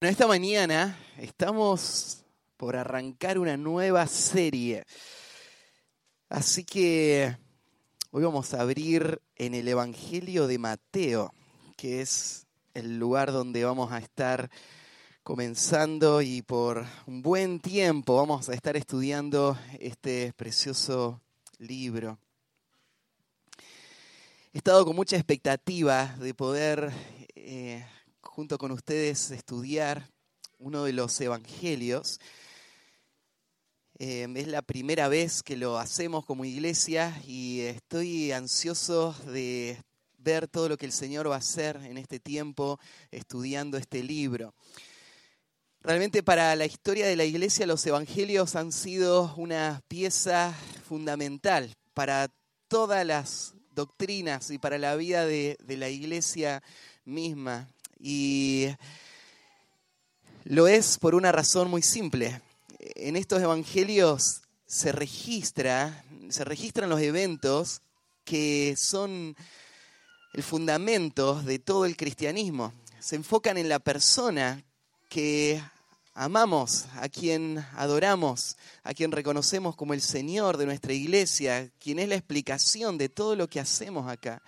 Bueno, esta mañana estamos por arrancar una nueva serie. Así que hoy vamos a abrir en el Evangelio de Mateo, que es el lugar donde vamos a estar comenzando y por un buen tiempo vamos a estar estudiando este precioso libro. He estado con mucha expectativa de poder eh, junto con ustedes estudiar uno de los evangelios. Eh, es la primera vez que lo hacemos como iglesia y estoy ansioso de ver todo lo que el Señor va a hacer en este tiempo estudiando este libro. Realmente para la historia de la iglesia los evangelios han sido una pieza fundamental para todas las doctrinas y para la vida de, de la iglesia misma. Y lo es por una razón muy simple. En estos evangelios se registra, se registran los eventos que son el fundamento de todo el cristianismo. Se enfocan en la persona que amamos, a quien adoramos, a quien reconocemos como el Señor de nuestra iglesia, quien es la explicación de todo lo que hacemos acá.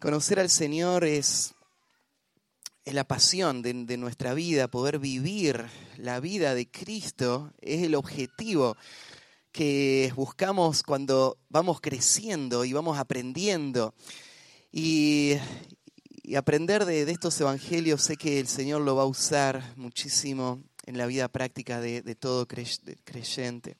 Conocer al Señor es es la pasión de, nuestra vida, poder vivir la vida de Cristo, es el objetivo que buscamos cuando vamos creciendo y vamos aprendiendo. Y, aprender de, estos evangelios sé que el Señor lo va a usar muchísimo en la vida práctica de todo creyente.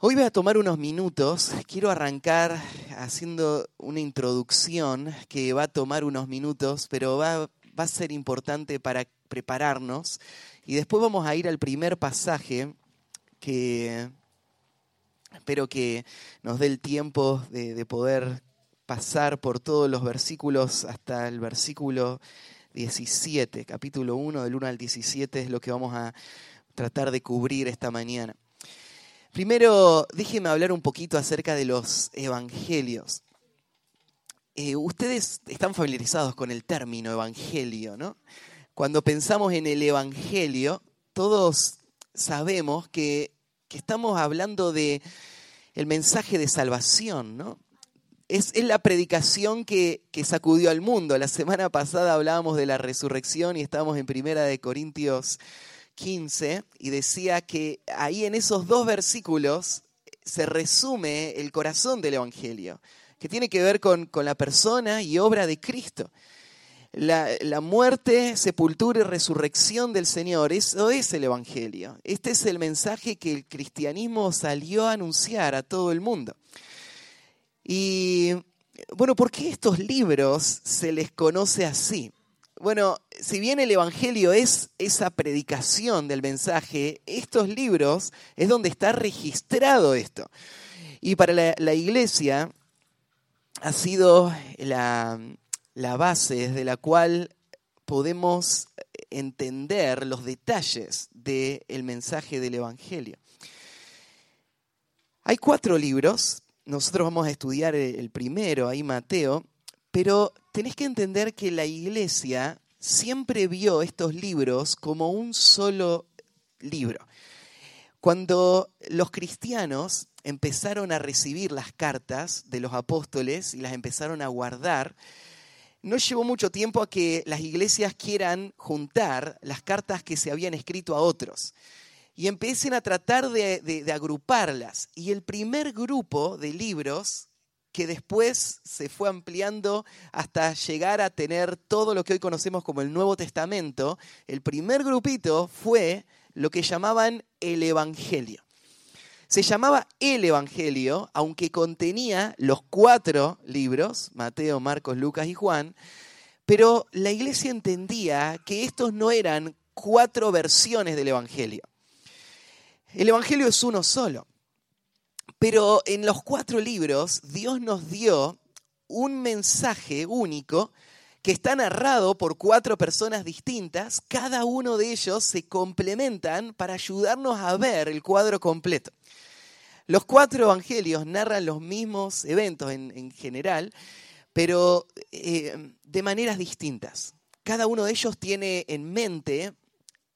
Hoy voy a tomar unos minutos, quiero arrancar haciendo una introducción que va a tomar unos minutos, pero va, a ser importante para prepararnos. Y después vamos a ir al primer pasaje que espero que nos dé el tiempo de, de poder pasar por todos los versículos hasta el versículo 17, capítulo 1 del 1 al 17 es lo que vamos a tratar de cubrir esta mañana. Primero, déjenme hablar un poquito acerca de los evangelios. Eh, ustedes están familiarizados con el término evangelio, ¿no? Cuando pensamos en el evangelio, todos sabemos que, que estamos hablando de el mensaje de salvación, ¿no? Es, es, la predicación que, que, sacudió al mundo. La semana pasada hablábamos de la resurrección y estábamos en Primera de Corintios 15 y decía que ahí en esos dos versículos se resume el corazón del Evangelio, que tiene que ver con, con la persona y obra de Cristo. La, la, muerte, sepultura y resurrección del Señor, eso es el Evangelio. Este es el mensaje que el cristianismo salió a anunciar a todo el mundo. Y bueno, ¿por qué estos libros se les conoce así? Bueno, si bien el Evangelio es esa predicación del mensaje, estos libros es donde está registrado esto. Y para la, iglesia ha sido la, la base desde la cual podemos entender los detalles del mensaje del Evangelio. Hay cuatro libros, nosotros vamos a estudiar el primero, ahí Mateo, pero tenés que entender que la iglesia siempre vio estos libros como un solo libro. Cuando los cristianos empezaron a recibir las cartas de los apóstoles y las empezaron a guardar, no llevó mucho tiempo a que las iglesias quieran juntar las cartas que se habían escrito a otros y empiecen a tratar de, de, de agruparlas. Y el primer grupo de libros que después se fue ampliando hasta llegar a tener todo lo que hoy conocemos como el Nuevo Testamento, el primer grupito fue lo que llamaban el Evangelio. Se llamaba el Evangelio, aunque contenía los cuatro libros, Mateo, Marcos, Lucas y Juan, pero la iglesia entendía que estos no eran cuatro versiones del Evangelio. El Evangelio es uno solo. Pero en los cuatro libros Dios nos dio un mensaje único que está narrado por cuatro personas distintas, cada uno de ellos se complementan para ayudarnos a ver el cuadro completo. Los cuatro evangelios narran los mismos eventos en, en general, pero eh, de maneras distintas. cada uno de ellos tiene en mente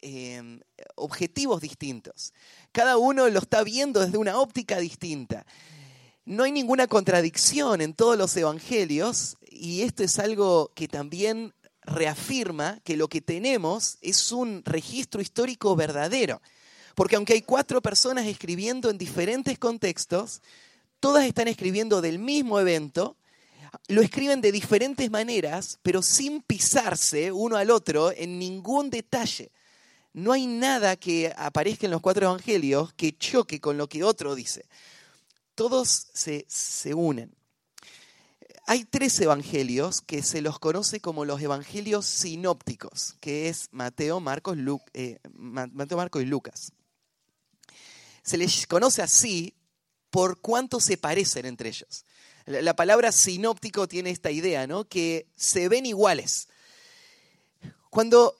em, objetivos distintos. Cada uno lo está viendo desde una óptica distinta. No hay ninguna contradicción en todos los evangelios y esto es algo que también reafirma que lo que tenemos es un registro histórico verdadero. Porque aunque hay cuatro personas escribiendo en diferentes contextos, todas están escribiendo del mismo evento, lo escriben de diferentes maneras, pero sin pisarse uno al otro en ningún detalle. No hay nada que aparezca en los cuatro evangelios que choque con lo que otro dice. Todos se, unen. Hay tres evangelios que se los conoce como los evangelios sinópticos, que es Mateo, Marcos, eh, Mateo, Marcos y Lucas. Se les conoce así por cuánto se parecen entre ellos. La palabra sinóptico tiene esta idea, ¿no? Que se ven iguales. Cuando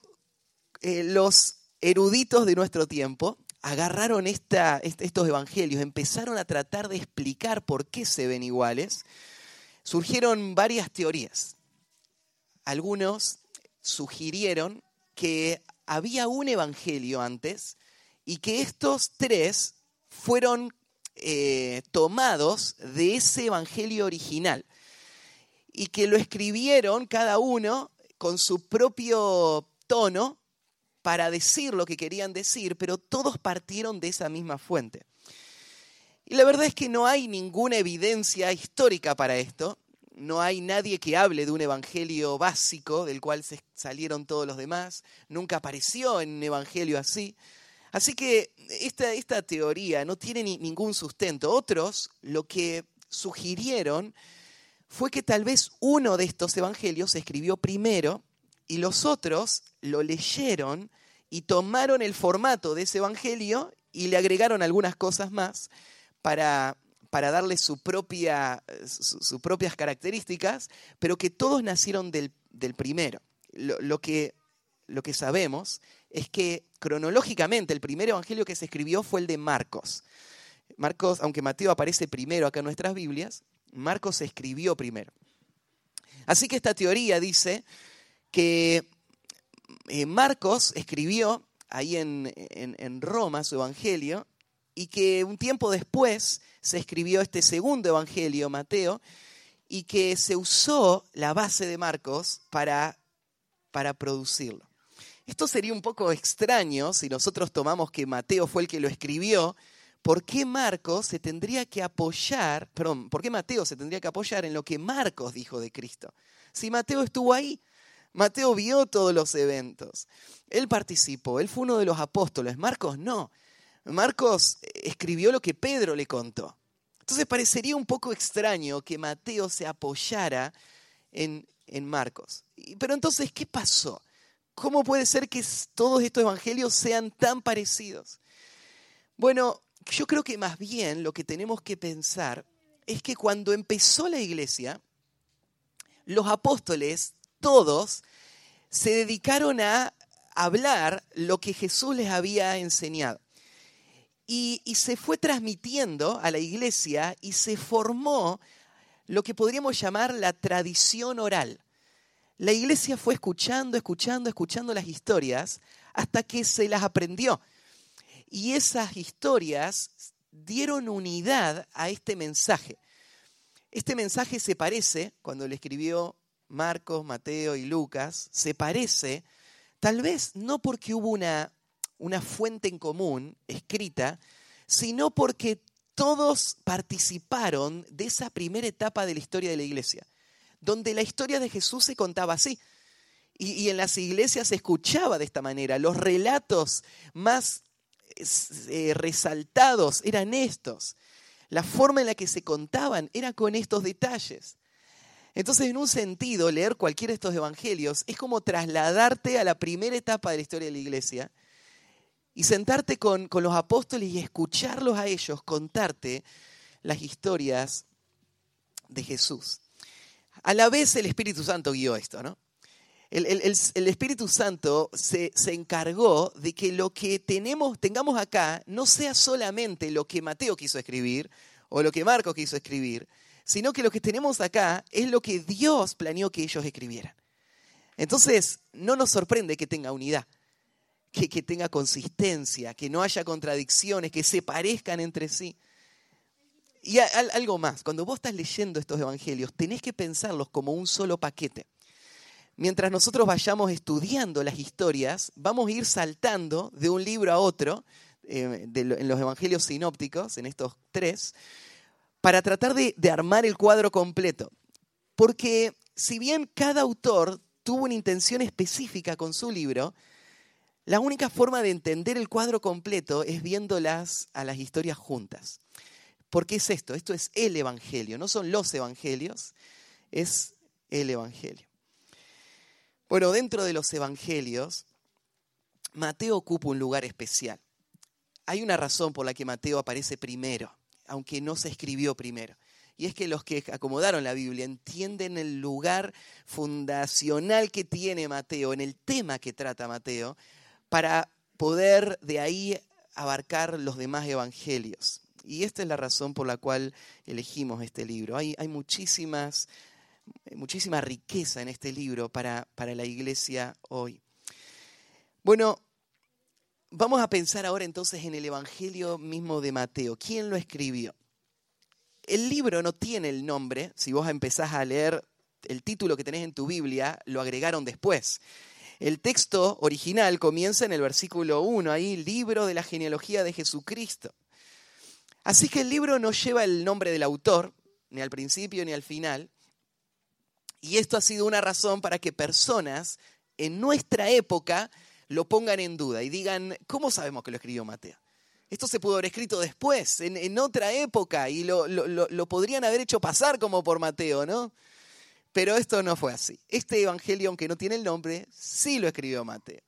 eh, los eruditos de nuestro tiempo agarraron estos evangelios, empezaron a tratar de explicar por qué se ven iguales, surgieron varias teorías. Algunos sugirieron que había un evangelio antes y que estos tres fueron eh, tomados de ese evangelio original y que lo escribieron cada uno con su propio tono para decir lo que querían decir, pero todos partieron de esa misma fuente. Y la verdad es que no hay ninguna evidencia histórica para esto. No hay nadie que hable de un evangelio básico del cual se salieron todos los demás. Nunca apareció en un evangelio así. Así que esta, esta teoría no tiene ningún sustento. Otros lo que sugirieron fue que tal vez uno de estos evangelios se escribió primero y los otros lo leyeron y tomaron el formato de ese evangelio y le agregaron algunas cosas más para, para darle sus propias características, pero que todos nacieron del, primero. Lo, que, lo que sabemos es que cronológicamente el primer evangelio que se escribió fue el de Marcos. Marcos, aunque Mateo aparece primero acá en nuestras Biblias, Marcos escribió primero. Así que esta teoría dice que eh, Marcos escribió ahí en, en, Roma su evangelio y que un tiempo después se escribió este segundo evangelio, Mateo, y que se usó la base de Marcos para, para producirlo. Esto sería un poco extraño si nosotros tomamos que Mateo fue el que lo escribió. ¿Por qué Marcos se tendría que apoyar, perdón, por qué Mateo se tendría que apoyar en lo que Marcos dijo de Cristo? Si Mateo estuvo ahí, Mateo vio todos los eventos, él participó, él fue uno de los apóstoles, Marcos no. Marcos escribió lo que Pedro le contó. Entonces parecería un poco extraño que Mateo se apoyara en, en Marcos. Pero entonces, ¿qué pasó? ¿Cómo puede ser que todos estos evangelios sean tan parecidos? Bueno, yo creo que más bien lo que tenemos que pensar es que cuando empezó la iglesia, los apóstoles, todos, se dedicaron a hablar lo que Jesús les había enseñado. Y, se fue transmitiendo a la iglesia y se formó lo que podríamos llamar la tradición oral la iglesia fue escuchando, escuchando, escuchando las historias hasta que se las aprendió. Y esas historias dieron unidad a este mensaje. Este mensaje se parece, cuando le escribió Marcos, Mateo y Lucas, se parece, tal vez no porque hubo una, una fuente en común escrita, sino porque todos participaron de esa primera etapa de la historia de la iglesia donde la historia de Jesús se contaba así. Y, en las iglesias se escuchaba de esta manera. Los relatos más eh, resaltados eran estos. La forma en la que se contaban era con estos detalles. Entonces, en un sentido, leer cualquiera de estos evangelios es como trasladarte a la primera etapa de la historia de la iglesia y sentarte con, con los apóstoles y escucharlos a ellos contarte las historias de Jesús. A la vez el Espíritu Santo guió esto, ¿no? El, Espíritu Santo se, se, encargó de que lo que tenemos, tengamos acá no sea solamente lo que Mateo quiso escribir o lo que Marcos quiso escribir, sino que lo que tenemos acá es lo que Dios planeó que ellos escribieran. Entonces, no nos sorprende que tenga unidad, que, que tenga consistencia, que no haya contradicciones, que se parezcan entre sí. Y algo más, cuando vos estás leyendo estos evangelios, tenés que pensarlos como un solo paquete. Mientras nosotros vayamos estudiando las historias, vamos a ir saltando de un libro a otro, eh, en los evangelios sinópticos, en estos tres, para tratar de, de armar el cuadro completo. Porque si bien cada autor tuvo una intención específica con su libro, la única forma de entender el cuadro completo es viéndolas a las historias juntas. ¿Por qué es esto? Esto es el Evangelio, no son los Evangelios, es el Evangelio. Bueno, dentro de los Evangelios, Mateo ocupa un lugar especial. Hay una razón por la que Mateo aparece primero, aunque no se escribió primero. Y es que los que acomodaron la Biblia entienden el lugar fundacional que tiene Mateo, en el tema que trata Mateo, para poder de ahí abarcar los demás evangelios. Y esta es la razón por la cual elegimos este libro. Hay, hay muchísimas, muchísima riqueza en este libro para, para la iglesia hoy. Bueno, vamos a pensar ahora entonces en el Evangelio mismo de Mateo. ¿Quién lo escribió? El libro no tiene el nombre, si vos empezás a leer el título que tenés en tu Biblia, lo agregaron después. El texto original comienza en el versículo 1, ahí, libro de la genealogía de Jesucristo. Así que el libro no lleva el nombre del autor, ni al principio ni al final. Y esto ha sido una razón para que personas en nuestra época lo pongan en duda y digan, ¿cómo sabemos que lo escribió Mateo? Esto se pudo haber escrito después, en, otra época, y lo, lo, podrían haber hecho pasar como por Mateo, ¿no? Pero esto no fue así. Este evangelio, aunque no tiene el nombre, sí lo escribió Mateo.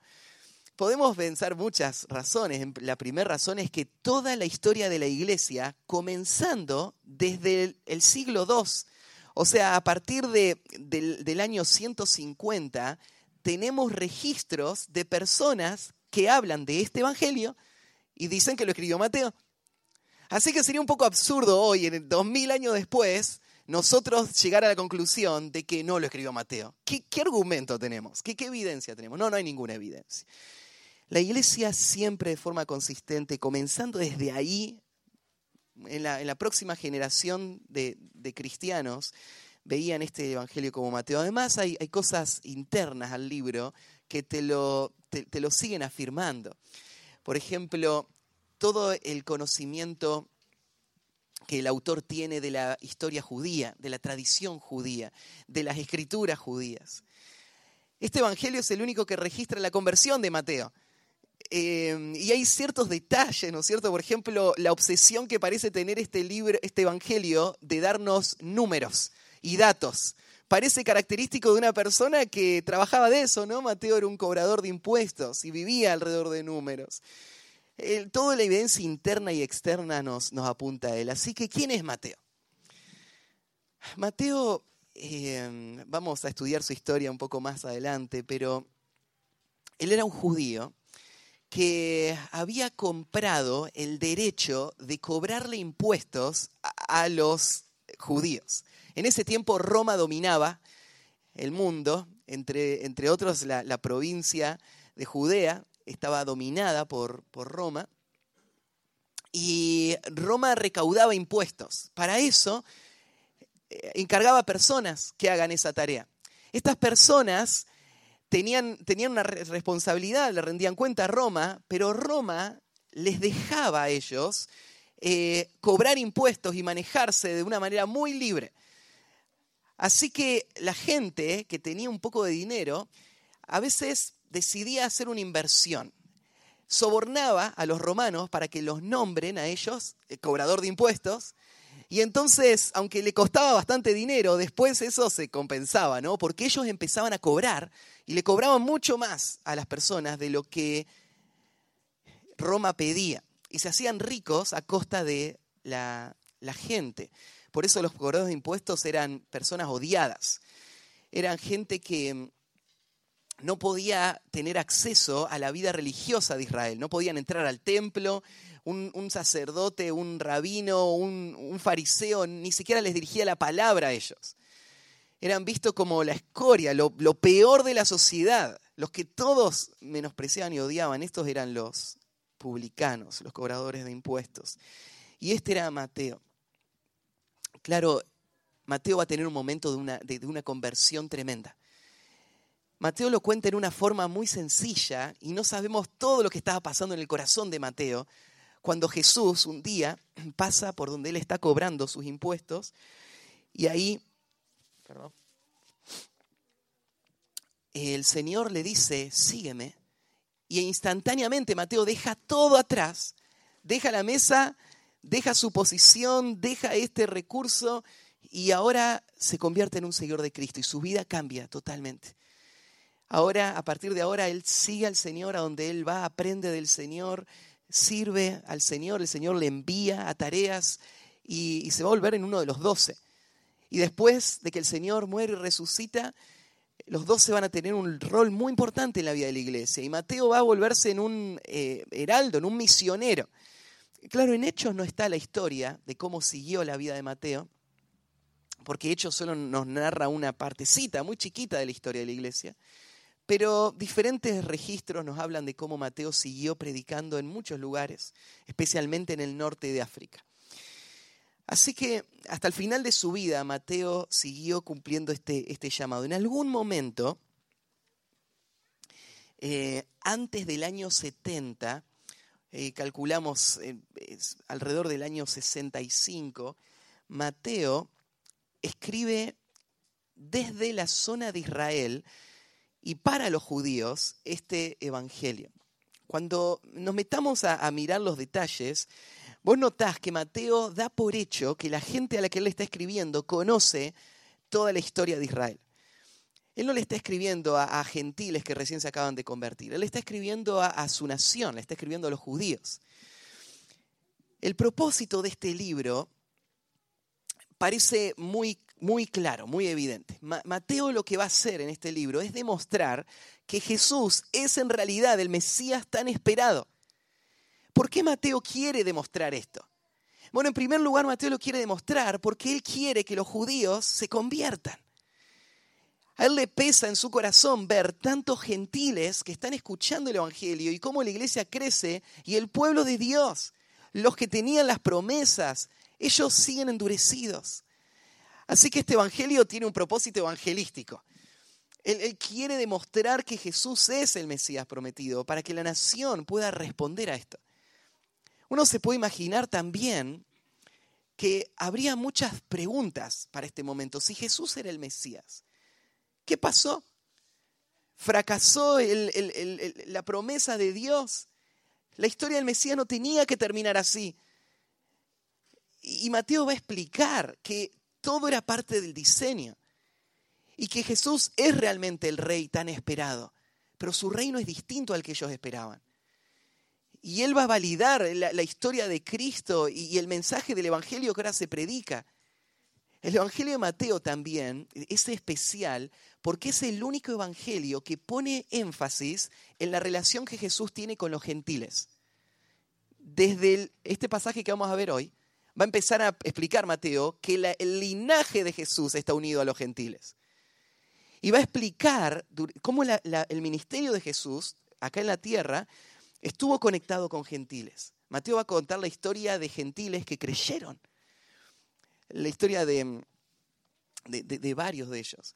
Podemos pensar muchas razones. La primera razón es que toda la historia de la iglesia, comenzando desde el, siglo II, o sea, a partir de, del, del año 150, tenemos registros de personas que hablan de este evangelio y dicen que lo escribió Mateo. Así que sería un poco absurdo hoy, en dos mil años después, nosotros llegar a la conclusión de que no lo escribió Mateo. ¿Qué, argumento tenemos? ¿Qué, ¿Qué, evidencia tenemos? No, no hay ninguna evidencia. La iglesia siempre de forma consistente, comenzando desde ahí, en la, próxima generación de, cristianos, veían este evangelio como Mateo. Además, hay, cosas internas al libro que te lo, te lo siguen afirmando. Por ejemplo, todo el conocimiento que el autor tiene de la historia judía, de la tradición judía, de las escrituras judías. Este Evangelio es el único que registra la conversión de Mateo. Eh, y hay ciertos detalles, ¿no es cierto? Por ejemplo, la obsesión que parece tener este libro, este Evangelio, de darnos números y datos. Parece característico de una persona que trabajaba de eso, ¿no? Mateo era un cobrador de impuestos y vivía alrededor de números. toda la evidencia interna y externa nos, nos, apunta a él. Así que, ¿quién es Mateo? Mateo, eh, vamos a estudiar su historia un poco más adelante, pero él era un judío que había comprado el derecho de cobrarle impuestos a los judíos. En ese tiempo Roma dominaba el mundo, entre, entre otros la, provincia de Judea estaba dominada por, por Roma, y Roma recaudaba impuestos. Para eso eh, encargaba personas que hagan esa tarea. Estas personas tenían, tenían una responsabilidad, le rendían cuenta a Roma, pero Roma les dejaba a ellos eh, cobrar impuestos y manejarse de una manera muy libre. Así que la gente que tenía un poco de dinero a veces decidía hacer una inversión. Sobornaba a los romanos para que los nombren a ellos el cobrador de impuestos. Y entonces, aunque le costaba bastante dinero, después eso se compensaba, ¿no? Porque ellos empezaban a cobrar y le cobraban mucho más a las personas de lo que Roma pedía. Y se hacían ricos a costa de la gente. Por eso los cobradores de impuestos eran personas odiadas. Eran gente que mm, no podía tener acceso a la vida religiosa de Israel. No podían entrar al templo. Un, sacerdote, un rabino, un, fariseo, ni siquiera les dirigía la palabra a ellos. eran vistos como la escoria, lo, lo peor de la sociedad. Los que todos menospreciaban y odiaban, estos eran los publicanos, los cobradores de impuestos. Y este era Mateo. Claro, Mateo va a tener un momento de una, de, una conversión tremenda. Mateo lo cuenta en una forma muy sencilla y no sabemos todo lo que estaba pasando en el corazón de Mateo cuando Jesús un día pasa por donde él está cobrando sus impuestos y ahí el Señor le dice, sígueme. Y instantáneamente Mateo deja todo atrás, deja la mesa, deja su posición, deja este recurso y ahora se convierte en un seguidor de Cristo y su vida cambia totalmente. Ahora, a partir de ahora, él sigue al Señor a donde él va, aprende del Señor, sirve al Señor, el Señor le envía a tareas y, se va a volver en uno de los doce. Y después de que el Señor muere y resucita, los doce van a tener un rol muy importante en la vida de la iglesia. Y Mateo va a volverse en un eh, heraldo, en un misionero. Claro, en Hechos no está la historia de cómo siguió la vida de Mateo, porque Hechos solo nos narra una partecita muy chiquita de la historia de la iglesia, pero diferentes registros nos hablan de cómo Mateo siguió predicando en muchos lugares, especialmente en el norte de África. Así que hasta el final de su vida Mateo siguió cumpliendo este, este llamado. En algún momento, eh, antes del año 70, eh, calculamos eh, alrededor del año 65, Mateo escribe desde la zona de Israel y para los judíos este evangelio. Cuando nos metamos a, mirar los detalles, vos notás que Mateo da por hecho que la gente a la que él está escribiendo conoce toda la historia de Israel. Él no le está escribiendo a, gentiles que recién se acaban de convertir, él está escribiendo a, a su nación, le está escribiendo a los judíos. El propósito de este libro parece muy, muy claro, muy evidente. Mateo lo que va a hacer en este libro es demostrar que Jesús es en realidad el Mesías tan esperado. ¿Por qué Mateo quiere demostrar esto? Bueno, en primer lugar, Mateo lo quiere demostrar porque él quiere que los judíos se conviertan. A él le pesa en su corazón ver tantos gentiles que están escuchando el Evangelio y cómo la iglesia crece y el pueblo de Dios, los que tenían las promesas, ellos siguen endurecidos. Así que este Evangelio tiene un propósito evangelístico. Él, quiere demostrar que Jesús es el Mesías prometido para que la nación pueda responder a esto. Uno se puede imaginar también que habría muchas preguntas para este momento. Si Jesús era el Mesías, ¿qué pasó? ¿Fracasó la promesa de Dios? La historia del Mesías no tenía que terminar así. Y Mateo va a explicar que todo era parte del diseño y que Jesús es realmente el rey tan esperado, pero su reino es distinto al que ellos esperaban. Y él va a validar la, historia de Cristo y, el mensaje del Evangelio que ahora se predica. El Evangelio de Mateo también es especial porque es el único Evangelio que pone énfasis en la relación que Jesús tiene con los gentiles. Desde este pasaje que vamos a ver hoy, va a empezar a explicar Mateo que el linaje de Jesús está unido a los gentiles. Y va a explicar cómo el ministerio de Jesús, acá en la tierra, estuvo conectado con gentiles. Mateo va a contar la historia de gentiles que creyeron. La historia de, varios de ellos.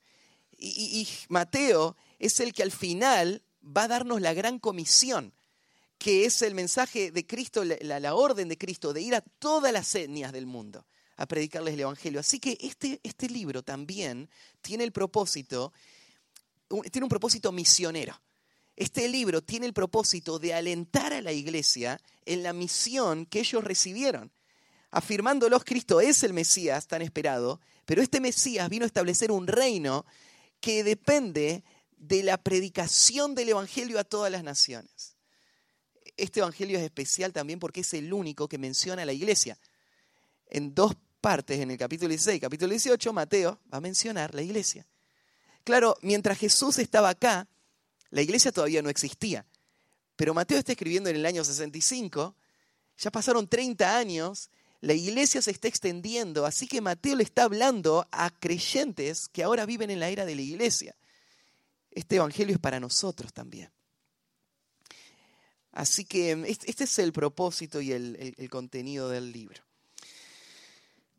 Y Mateo es el que al final va a darnos la gran comisión que es el mensaje de Cristo, la, orden de Cristo de ir a todas las etnias del mundo a predicarles el Evangelio. Así que este, este libro también tiene el propósito, tiene un propósito misionero. Este libro tiene el propósito de alentar a la iglesia en la misión que ellos recibieron. Afirmándolos, Cristo es el Mesías tan esperado, pero este Mesías vino a establecer un reino que depende de la predicación del Evangelio a todas las naciones este Evangelio es especial también porque es el único que menciona a la iglesia. En dos partes, en el capítulo 16 y capítulo 18, Mateo va a mencionar la iglesia. Claro, mientras Jesús estaba acá, la iglesia todavía no existía. Pero Mateo está escribiendo en el año 65, ya pasaron 30 años, La iglesia se está extendiendo, así que Mateo le está hablando a creyentes que ahora viven en la era de la iglesia. Este evangelio es para nosotros también. Así que este es el propósito y el, contenido del libro.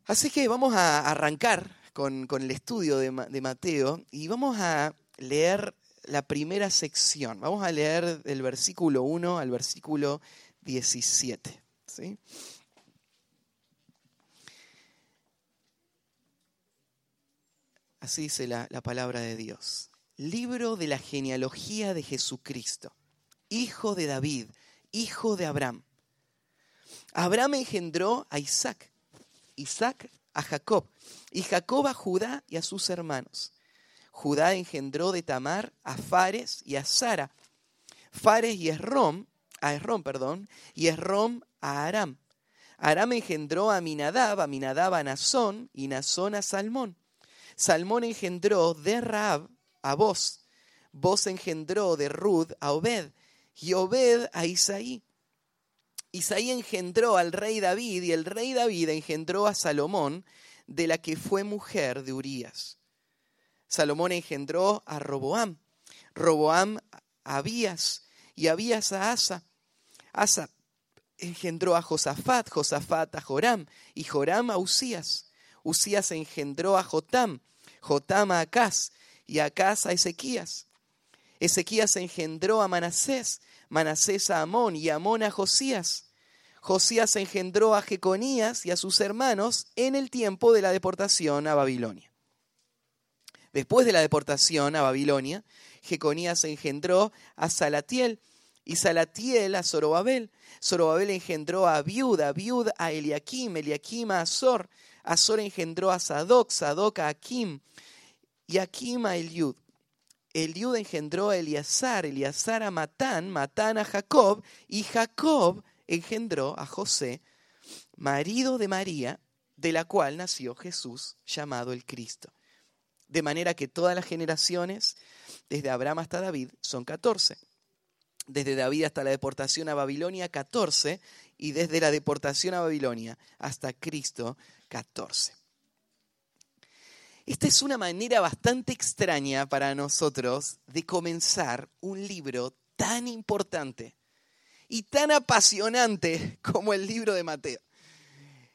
Así que vamos a arrancar con, el estudio de, Mateo y vamos a leer la primera sección. Vamos a leer del versículo 1 al versículo 17. ¿sí? Así dice la, la palabra de Dios. Libro de la genealogía de Jesucristo, hijo de David, hijo de Abraham. Abraham engendró a Isaac, Isaac a Jacob, y Jacob a Judá y a sus hermanos. Judá engendró de Tamar a Fares y a Sara. Fares y Esrom, a Esrom, perdón, y Esrom a Aram. Aram engendró a Minadab, a Minadab a Nazón, y Nazón a Salmón. Salmón engendró de Raab a Boz. Boz engendró de Rud a Obed. Y Obed a Isaí. Isaí engendró al rey David y el rey David engendró a Salomón, de la que fue mujer de Urías. Salomón engendró a Roboam, Roboam a Abías y Abías a Asa. Asa engendró a Josafat, Josafat a Joram y Joram a Usías. Usías engendró a Jotam, Jotam a Acaz y Acaz a Ezequías. Ezequías engendró a Manasés, Manasés a Amón y Amón a Josías. Josías engendró a Jeconías y a sus hermanos en el tiempo de la deportación a Babilonia. Después de la deportación a Babilonia, Jeconías engendró a Salatiel y Salatiel a Zorobabel. Zorobabel engendró a Viuda, Abiud a Eliakim, Eliakim a Azor, Azor engendró a Sadoc, Sadoc a Akim, y Akim a Eliud. Eliud engendró a Eleazar, Eleazar a Matán, Matán a Jacob, y Jacob engendró a José, marido de María, de la cual nació Jesús, llamado el Cristo. De manera que todas las generaciones, desde Abraham hasta David, son catorce. Desde David hasta la deportación a Babilonia, catorce. Y desde la deportación a Babilonia hasta Cristo, catorce. Esta es una manera bastante extraña para nosotros de comenzar un libro tan importante y tan apasionante como el libro de Mateo.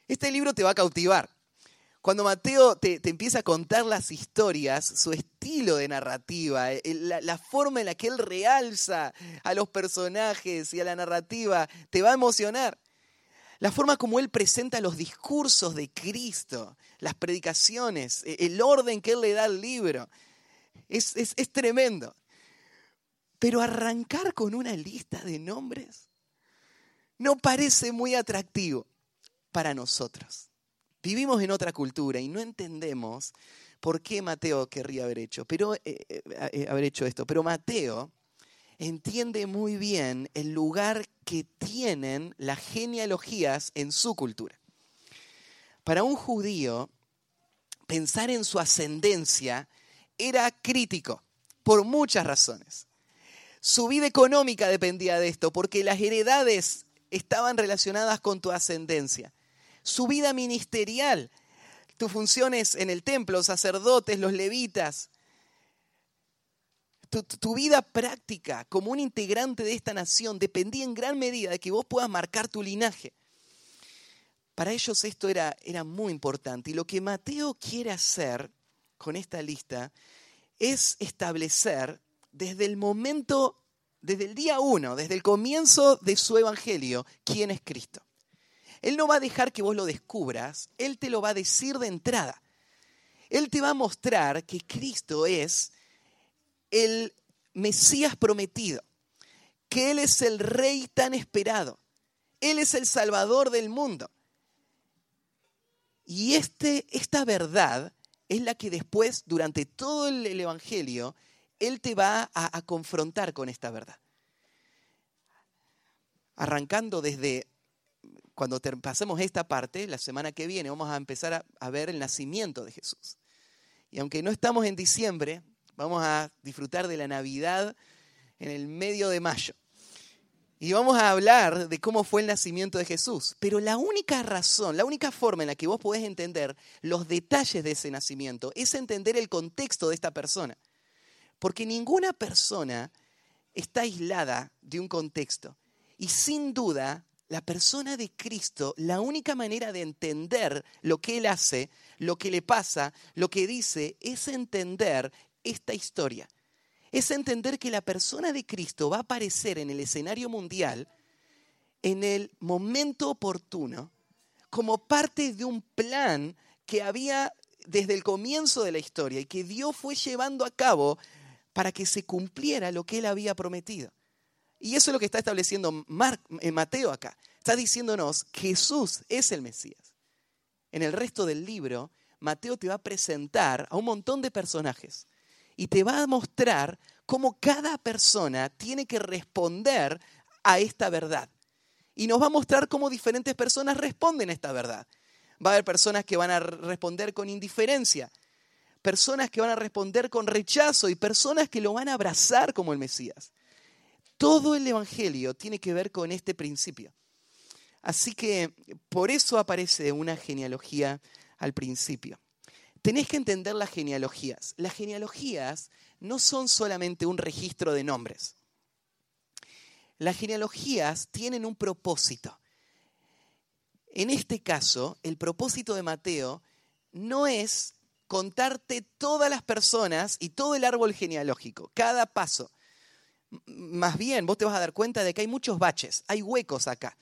Este libro te va a cautivar. Cuando Mateo te, empieza a contar las historias, su estilo de narrativa, la, la, forma en la que él realza a los personajes y a la narrativa, te va a emocionar. La forma como él presenta los discursos de Cristo, las predicaciones, e, el orden que él le da al libro, es, tremendo. Pero arrancar con una lista de nombres no parece muy atractivo para nosotros. Vivimos en otra cultura y no entendemos por qué Mateo querría haber hecho, pero, eh, eh, eh, haber hecho esto. Pero Mateo entiende muy bien el lugar que tienen las genealogías en su cultura. Para un judío, pensar en su ascendencia era crítico por muchas razones. Su vida económica dependía de esto, porque las heredades estaban relacionadas con tu ascendencia. Su vida ministerial, tus funciones en el templo, sacerdotes, los levitas, tu, vida práctica como un integrante de esta nación dependía en gran medida de que vos puedas marcar tu linaje. Para ellos esto era, era muy importante. Y lo que Mateo quiere hacer con esta lista es establecer desde el momento, desde el día uno, desde el comienzo de su evangelio, quién es Cristo. Él no va a dejar que vos lo descubras, Él te lo va a decir de entrada. Él te va a mostrar que Cristo es el Mesías prometido, que Él es el Rey tan esperado, Él es el Salvador del mundo. Y este, esta verdad es la que después, durante todo el, Evangelio, Él te va a, confrontar con esta verdad. Arrancando desde cuando pasemos esta parte, la semana que viene vamos a empezar a, ver el nacimiento de Jesús. Y aunque no estamos en diciembre, Vamos a disfrutar de la Navidad en el medio de mayo. Y vamos a hablar de cómo fue el nacimiento de Jesús. Pero la única razón, la única forma en la que vos podés entender los detalles de ese nacimiento es entender el contexto de esta persona. Porque ninguna persona está aislada de un contexto. Y sin duda, la persona de Cristo, la única manera de entender lo que Él hace, lo que le pasa, lo que dice, es entender esta historia es entender que la persona de Cristo va a aparecer en el escenario mundial en el momento oportuno, como parte de un plan que había desde el comienzo de la historia y que Dios fue llevando a cabo para que se cumpliera lo que él había prometido. Y eso es lo que está estableciendo en Mateo acá. Está diciéndonos Jesús es el Mesías. En el resto del libro, Mateo te va a presentar a un montón de personajes y te va a mostrar cómo cada persona tiene que responder a esta verdad. Y nos va a mostrar cómo diferentes personas responden a esta verdad. Va a haber personas que van a responder con indiferencia, personas que van a responder con rechazo y personas que lo van a abrazar como el Mesías. Todo el Evangelio tiene que ver con este principio. Así que por eso aparece una genealogía al principio tenés que entender las genealogías. Las genealogías no son solamente un registro de nombres. Las genealogías tienen un propósito. En este caso, el propósito de Mateo no es contarte todas las personas y todo el árbol genealógico, cada paso. Más bien, vos te vas a dar cuenta de que hay muchos baches, hay huecos acá.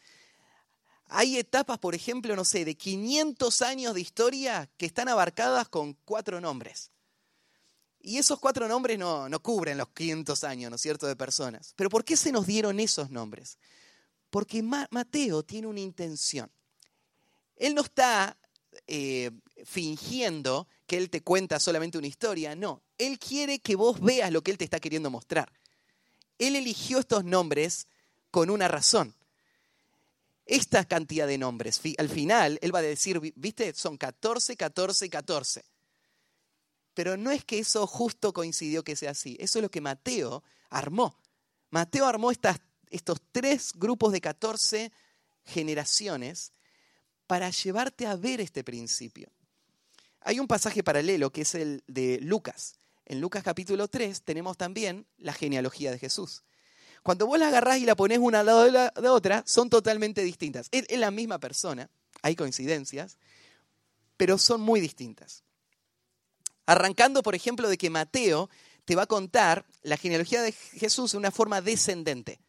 Hay etapas, por ejemplo, no sé, de 500 años de historia que están abarcadas con cuatro nombres. Y esos cuatro nombres no, cubren los 500 años, ¿no es cierto?, de personas. Pero ¿por qué se nos dieron esos nombres? Porque Mateo tiene una intención. Él no está eh, fingiendo que él te cuenta solamente una historia, no. Él quiere que vos veas lo que él te está queriendo mostrar. Él eligió estos nombres con una razón esta cantidad de nombres. Al final, él va a decir, viste, son 14, 14, 14. Pero no es que eso justo coincidió que sea así. Eso es lo que Mateo armó. Mateo armó estas, estos tres grupos de 14 generaciones para llevarte a ver este principio. Hay un pasaje paralelo que es el de Lucas. En Lucas capítulo 3 tenemos también la genealogía de Jesús. Cuando vos la agarrás y la pones una al lado de la otra, son totalmente distintas. Es, la misma persona, hay coincidencias, pero son muy distintas. Arrancando, por ejemplo, de que Mateo te va a contar la genealogía de Jesús de una forma descendente.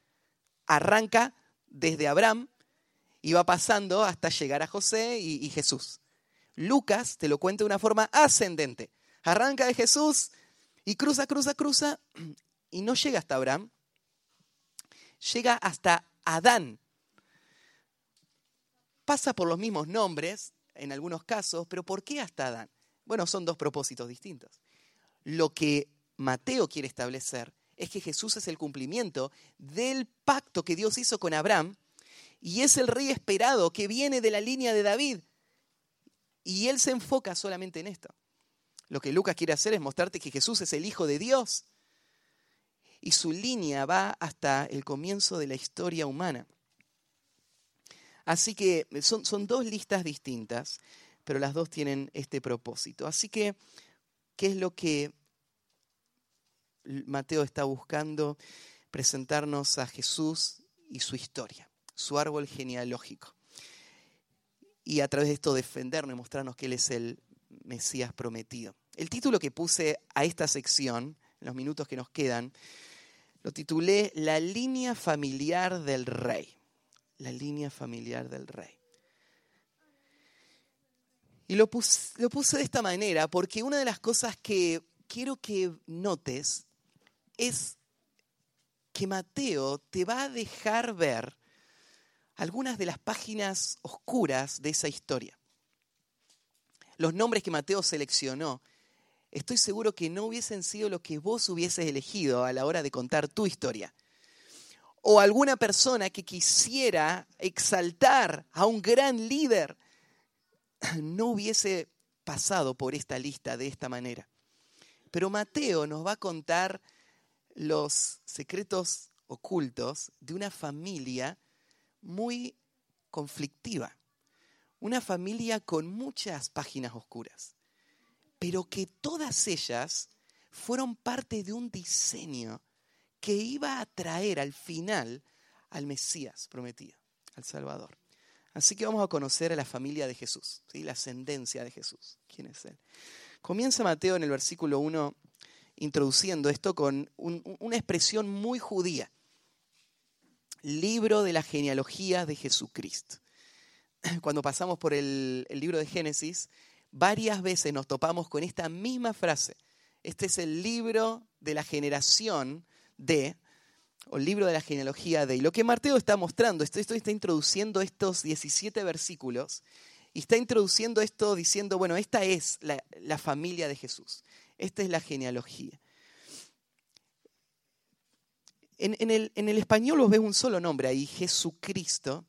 Arranca desde Abraham y va pasando hasta llegar a José y, y Jesús. Lucas te lo cuenta de una forma ascendente. Arranca de Jesús y cruza, cruza, cruza y no llega hasta Abraham, llega hasta Adán. Pasa por los mismos nombres en algunos casos, pero ¿por qué hasta Adán? Bueno, son dos propósitos distintos. Lo que Mateo quiere establecer es que Jesús es el cumplimiento del pacto que Dios hizo con Abraham y es el rey esperado que viene de la línea de David. Y él se enfoca solamente en esto. Lo que Lucas quiere hacer es mostrarte que Jesús es el Hijo de Dios y su línea va hasta el comienzo de la historia humana. Así que son, son dos listas distintas, pero las dos tienen este propósito. Así que, ¿qué es lo que Mateo está buscando? Presentarnos a Jesús y su historia, su árbol genealógico. Y a través de esto defendernos y mostrarnos que Él es el Mesías prometido. El título que puse a esta sección, en los minutos que nos quedan, lo titulé La línea familiar del rey. La línea familiar del rey. Y lo puse, lo puse de esta manera porque una de las cosas que quiero que notes es que Mateo te va a dejar ver algunas de las páginas oscuras de esa historia. Los nombres que Mateo seleccionó estoy seguro que no hubiesen sido lo que vos hubieses elegido a la hora de contar tu historia. O alguna persona que quisiera exaltar a un gran líder no hubiese pasado por esta lista de esta manera. Pero Mateo nos va a contar los secretos ocultos de una familia muy conflictiva, una familia con muchas páginas oscuras, pero que todas ellas fueron parte de un diseño que iba a traer al final al Mesías prometido, al Salvador. Así que vamos a conocer a la familia de Jesús, ¿sí? la ascendencia de Jesús. ¿Quién es Él? Comienza Mateo en el versículo 1 introduciendo esto con una expresión muy judía. Libro de la genealogía de Jesucristo. Cuando pasamos por el, el libro de Génesis, varias veces nos topamos con esta misma frase. Este es el libro de la generación de, o el libro de la genealogía de. Y lo que Mateo está mostrando, esto, esto está introduciendo estos 17 versículos y está introduciendo esto diciendo, bueno, esta es la, familia de Jesús, esta es la genealogía. En, el, en el, español vos ves un solo nombre ahí, Jesucristo.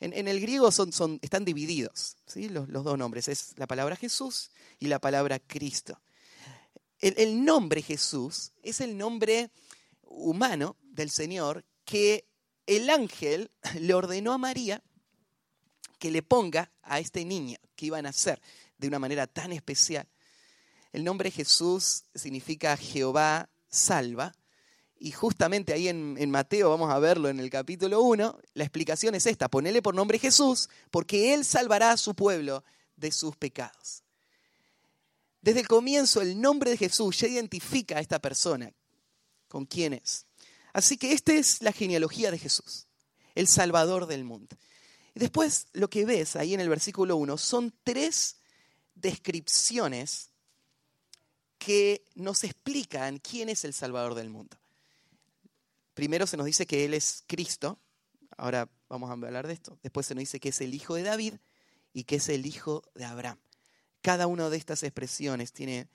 En, el griego son, están divididos ¿sí? los, dos nombres, es la palabra Jesús y la palabra Cristo. El, el nombre Jesús es el nombre humano del Señor que el ángel le ordenó a María que le ponga a este niño que iba a nacer de una manera tan especial. El nombre Jesús significa Jehová salva. Y justamente ahí en, Mateo, vamos a verlo en el capítulo 1, la explicación es esta, ponele por nombre Jesús, porque Él salvará a su pueblo de sus pecados. Desde el comienzo, el nombre de Jesús ya identifica a esta persona con quién es. Así que esta es la genealogía de Jesús, el Salvador del mundo. Y después lo que ves ahí en el versículo 1 son tres descripciones que nos explican quién es el Salvador del mundo. Primero se nos dice que Él es Cristo, ahora vamos a hablar de esto. Después se nos dice que es el Hijo de David y que es el Hijo de Abraham. Cada una de estas expresiones tiene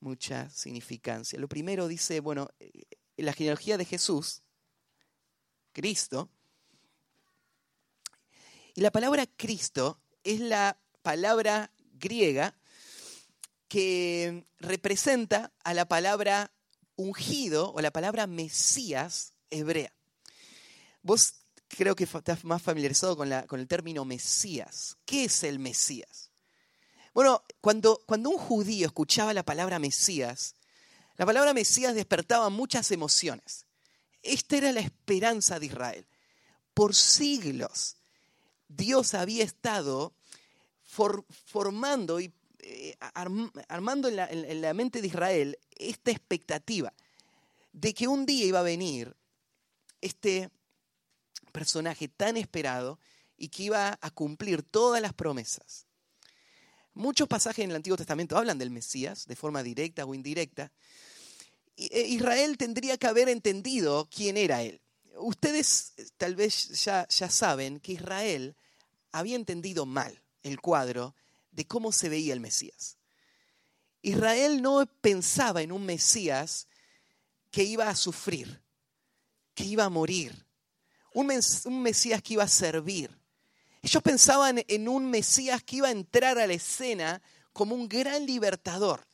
mucha significancia. Lo primero dice, bueno, en la genealogía de Jesús, Cristo, y la palabra Cristo es la palabra griega que representa a la palabra ungido o la palabra Mesías hebrea. Vos creo que estás más familiarizado con, la, con el término Mesías. ¿Qué es el Mesías? Bueno, cuando, cuando un judío escuchaba la palabra Mesías, la palabra Mesías despertaba muchas emociones. Esta era la esperanza de Israel. Por siglos, Dios había estado formando y eh, armando en la mente de Israel esta expectativa de que un día iba a venir este personaje tan esperado y que iba a cumplir todas las promesas. Muchos pasajes en el Antiguo Testamento hablan del Mesías de forma directa o indirecta. Eh, Israel tendría que haber entendido quién era él. Ustedes eh, tal vez ya, ya saben que Israel había entendido mal el cuadro de cómo se veía el Mesías. Israel no pensaba en un Mesías que iba a sufrir, que iba a morir, un, Mesías que iba a servir, ellos pensaban en un Mesías que iba a entrar a la escena como un gran libertador,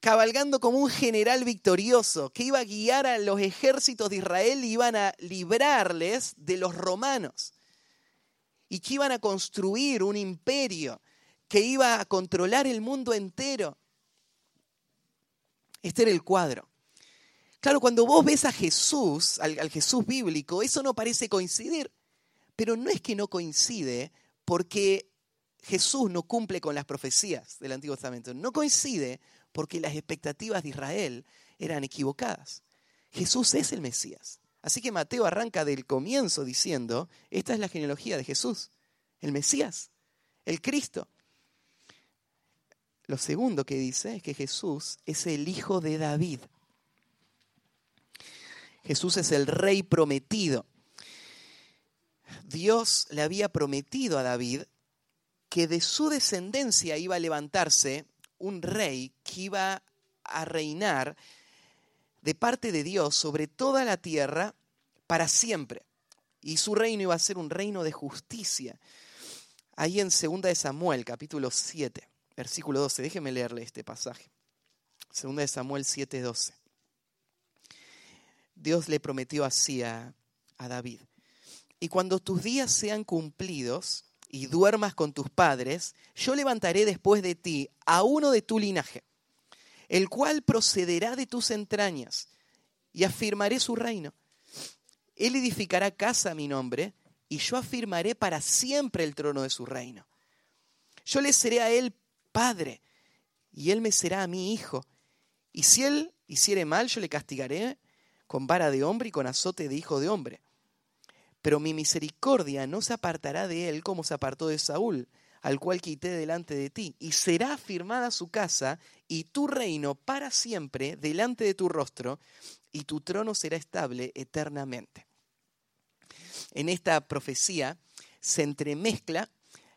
cabalgando como un general victorioso, que iba a guiar a los ejércitos de Israel y iban a librarles de los romanos, y que iban a construir un imperio que iba a controlar el mundo entero. Este era el cuadro. Claro, cuando vos ves a Jesús, al, Jesús bíblico, eso no parece coincidir. Pero no es que no coincide porque Jesús no cumple con las profecías del Antiguo Testamento. No coincide porque las expectativas de Israel eran equivocadas. Jesús es el Mesías. Así que Mateo arranca del comienzo diciendo, esta es la genealogía de Jesús, el Mesías, el Cristo. Lo segundo que dice es que Jesús es el hijo de David. Jesús es el rey prometido. Dios le había prometido a David que de su descendencia iba a levantarse un rey que iba a reinar de parte de Dios sobre toda la tierra para siempre. Y su reino iba a ser un reino de justicia. Ahí en 2 de Samuel, capítulo 7, versículo 12. Déjeme leerle este pasaje. 2 de Samuel 7, 12. Dios le prometió así a, a David. Y cuando tus días sean cumplidos y duermas con tus padres, yo levantaré después de ti a uno de tu linaje, el cual procederá de tus entrañas, y afirmaré su reino. Él edificará casa a mi nombre, y yo afirmaré para siempre el trono de su reino. Yo le seré a él padre, y él me será a mi hijo. Y si él hiciere mal, yo le castigaré con vara de hombre y con azote de hijo de hombre. Pero mi misericordia no se apartará de él como se apartó de Saúl, al cual quité delante de ti, y será afirmada su casa y tu reino para siempre delante de tu rostro, y tu trono será estable eternamente. En esta profecía se entremezcla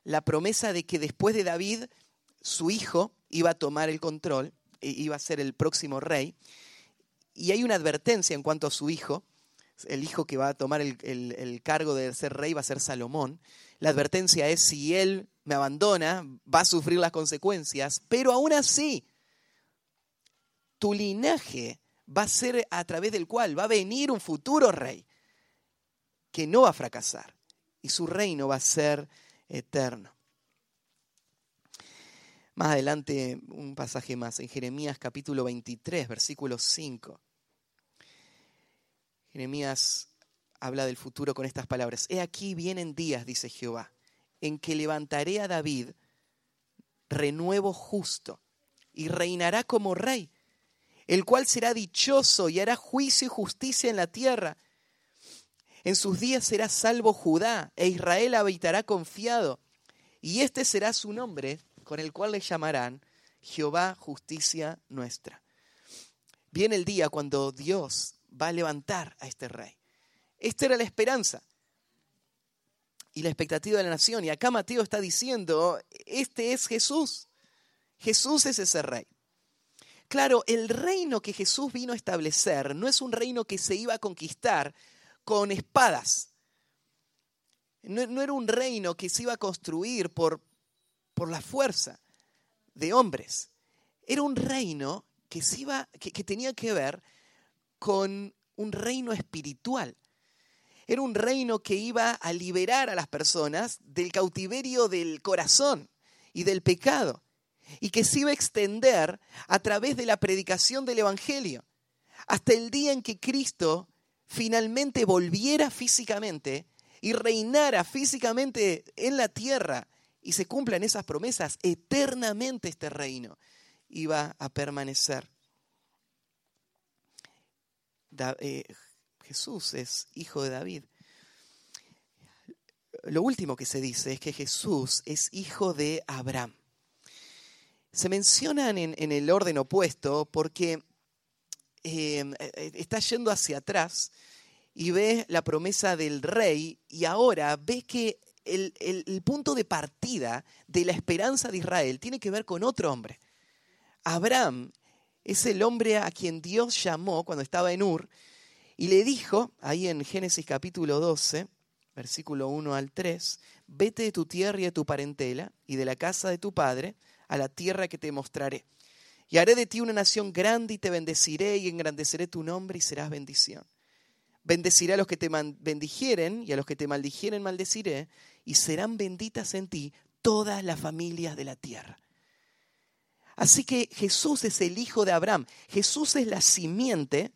la promesa de que después de David, su hijo iba a tomar el control, e iba a ser el próximo rey, y hay una advertencia en cuanto a su hijo, el hijo que va a tomar el, cargo de ser rey va a ser Salomón. La advertencia es, si él me abandona, va a sufrir las consecuencias, pero aún así, tu linaje va a ser a través del cual va a venir un futuro rey que no va a fracasar y su reino va a ser eterno. Más adelante, un pasaje más, en Jeremías capítulo 23, versículo 5. Jeremías habla del futuro con estas palabras. He aquí vienen días, dice Jehová, en que levantaré a David renuevo justo y reinará como rey, el cual será dichoso y hará juicio y justicia en la tierra. En sus días será salvo Judá e Israel habitará confiado. Y este será su nombre con el cual le llamarán Jehová justicia nuestra. Viene el día cuando Dios va a levantar a este rey. Esta era la esperanza y la expectativa de la nación. Y acá Mateo está diciendo, este es Jesús. Jesús es ese rey. Claro, el reino que Jesús vino a establecer no es un reino que se iba a conquistar con espadas. No, era un reino que se iba a construir por, por la fuerza de hombres. Era un reino que, se iba, que tenía que ver con un reino espiritual. Era un reino que iba a liberar a las personas del cautiverio del corazón y del pecado, y que se iba a extender a través de la predicación del Evangelio, hasta el día en que Cristo finalmente volviera físicamente y reinara físicamente en la tierra y se cumplan esas promesas, eternamente este reino iba a permanecer. Eh, Jesús es hijo de David. Lo último que se dice es que Jesús es hijo de Abraham. Se mencionan en, el orden opuesto porque eh, está yendo hacia atrás y ve la promesa del rey y ahora ve que el, el, punto de partida de la esperanza de Israel tiene que ver con otro hombre. Abraham es el hombre a quien Dios llamó cuando estaba en Ur y le dijo, ahí en Génesis capítulo 12, versículo 1 al 3, vete de tu tierra y de tu parentela y de la casa de tu padre a la tierra que te mostraré. Y haré de ti una nación grande y te bendeciré y engrandeceré tu nombre y serás bendición. Bendeciré a los que te bendijeren y a los que te maldijeren maldeciré y serán benditas en ti todas las familias de la tierra. Así que Jesús es el hijo de Abraham. Jesús es la simiente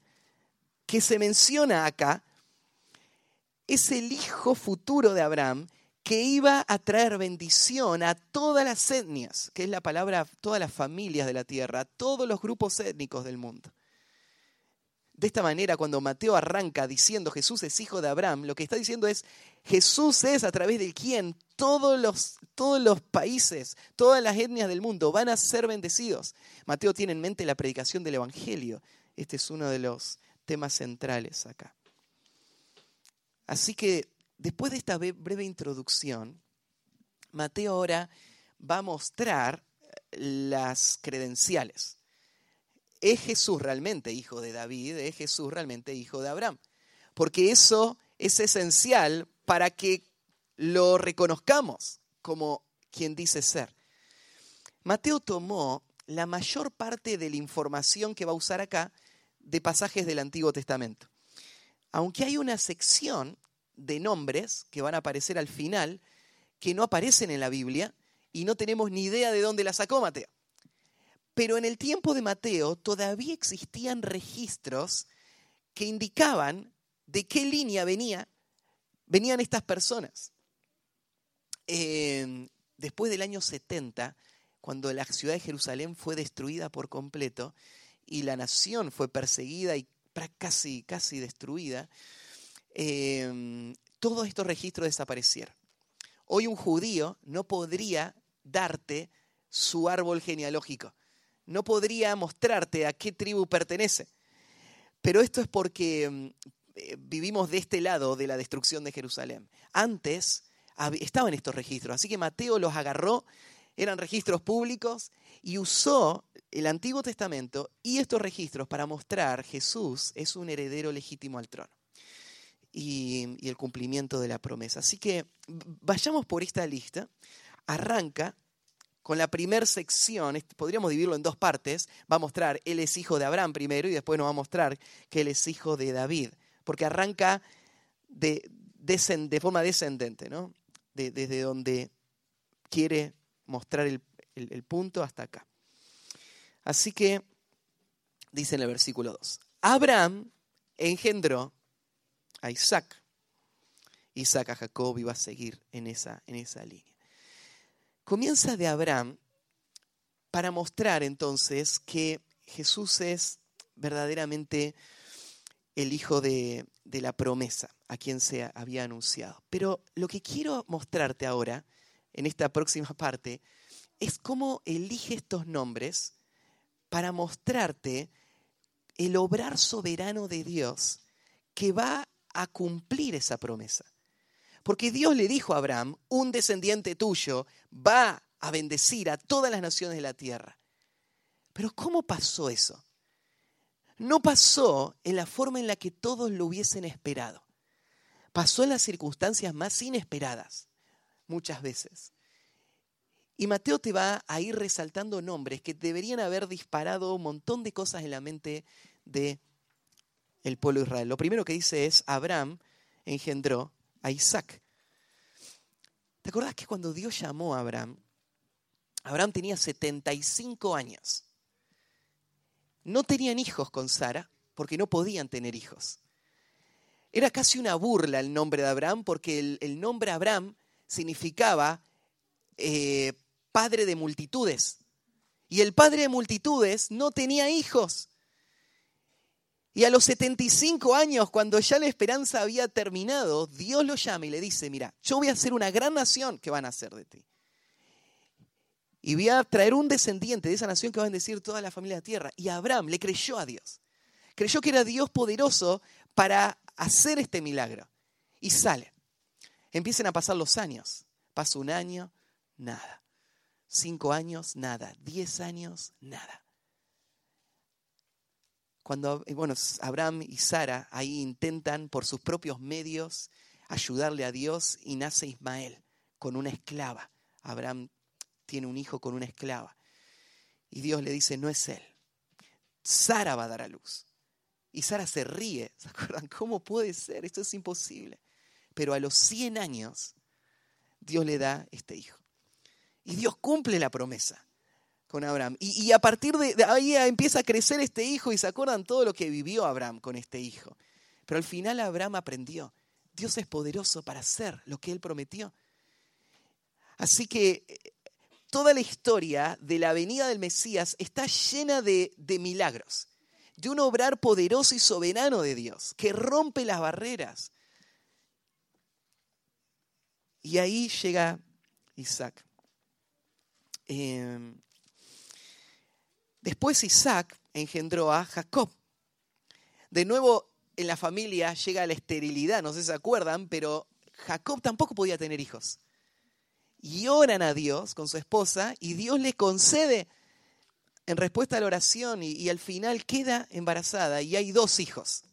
que se menciona acá. Es el hijo futuro de Abraham que iba a traer bendición a todas las etnias, que es la palabra todas las familias de la tierra, a todos los grupos étnicos del mundo. De esta manera, cuando Mateo arranca diciendo Jesús es hijo de Abraham, lo que está diciendo es Jesús es a través del quien todos los, todos los países, todas las etnias del mundo van a ser bendecidos. Mateo tiene en mente la predicación del Evangelio. Este es uno de los temas centrales acá. Así que después de esta breve introducción, Mateo ahora va a mostrar las credenciales ¿Es Jesús realmente hijo de David? ¿Es Jesús realmente hijo de Abraham? Porque eso es esencial para que lo reconozcamos como quien dice ser. Mateo tomó la mayor parte de la información que va a usar acá de pasajes del Antiguo Testamento. Aunque hay una sección de nombres que van a aparecer al final que no aparecen en la Biblia y no tenemos ni idea de dónde la sacó Mateo. Pero en el tiempo de Mateo todavía existían registros que indicaban de qué línea venía, venían estas personas. Eh, después del año 70, cuando la ciudad de Jerusalén fue destruida por completo y la nación fue perseguida y casi, casi destruida, eh, todos estos registros desaparecieron. Hoy un judío no podría darte su árbol genealógico, no podría mostrarte a qué tribu pertenece. Pero esto es porque mm, eh, vivimos de este lado de la destrucción de Jerusalén. Antes estaban estos registros, así que Mateo los agarró, eran registros públicos y usó el Antiguo Testamento y estos registros para mostrar Jesús es un heredero legítimo al trono y, el cumplimiento de la promesa. Así que vayamos por esta lista. Arranca con la primera sección, podríamos dividirlo en dos partes, va a mostrar, él es hijo de Abraham primero y después nos va a mostrar que él es hijo de David, porque arranca de, forma descendente, ¿no? desde donde quiere mostrar el, el punto hasta acá. Así que, dice en el versículo 2, Abraham engendró a Isaac. Isaac a Jacob iba a seguir en esa, en esa línea. Comienza de Abraham para mostrar entonces que Jesús es verdaderamente el hijo de, de la promesa a quien se había anunciado. Pero lo que quiero mostrarte ahora, en esta próxima parte, es cómo elige estos nombres para mostrarte el obrar soberano de Dios que va a cumplir esa promesa. Porque Dios le dijo a Abraham, un descendiente tuyo va a bendecir a todas las naciones de la tierra. Pero ¿cómo pasó eso? No pasó en la forma en la que todos lo hubiesen esperado. Pasó en las circunstancias más inesperadas, muchas veces. Y Mateo te va a ir resaltando nombres que deberían haber disparado un montón de cosas en la mente de el pueblo Israel. Lo primero que dice es, Abraham engendró a Isaac. ¿Te acordás que cuando Dios llamó a Abraham, Abraham tenía 75 años? No tenían hijos con Sara porque no podían tener hijos. Era casi una burla el nombre de Abraham porque el, nombre Abraham significaba eh, padre de multitudes. Y el padre de multitudes no tenía hijos. Y a los 75 años, cuando ya la esperanza había terminado, Dios lo llama y le dice, mira, yo voy a hacer una gran nación que van a hacer de ti. Y voy a traer un descendiente de esa nación que va a bendecir toda la familia de la tierra. Y Abraham le creyó a Dios. Creyó que era Dios poderoso para hacer este milagro. Y sale. Empiezan a pasar los años. Pasa un año, nada. Cinco años, nada. Diez años, nada cuando bueno, Abraham y Sara ahí intentan por sus propios medios ayudarle a Dios y nace Ismael con una esclava. Abraham tiene un hijo con una esclava. Y Dios le dice, no es él. Sara va a dar a luz. Y Sara se ríe. ¿Se acuerdan? ¿Cómo puede ser? Esto es imposible. Pero a los 100 años, Dios le da este hijo. Y Dios cumple la promesa con Abraham. Y, a partir de, ahí empieza a crecer este hijo y se acuerdan todo lo que vivió Abraham con este hijo. Pero al final Abraham aprendió, Dios es poderoso para hacer lo que él prometió. Así que eh, toda la historia de la venida del Mesías está llena de, de milagros, de un obrar poderoso y soberano de Dios, que rompe las barreras. Y ahí llega Isaac. Eh, Después Isaac engendró a Jacob. De nuevo en la familia llega la esterilidad, no sé si se acuerdan, pero Jacob tampoco podía tener hijos. Y oran a Dios con su esposa y Dios le concede en respuesta a la oración y, al final queda embarazada y hay dos hijos.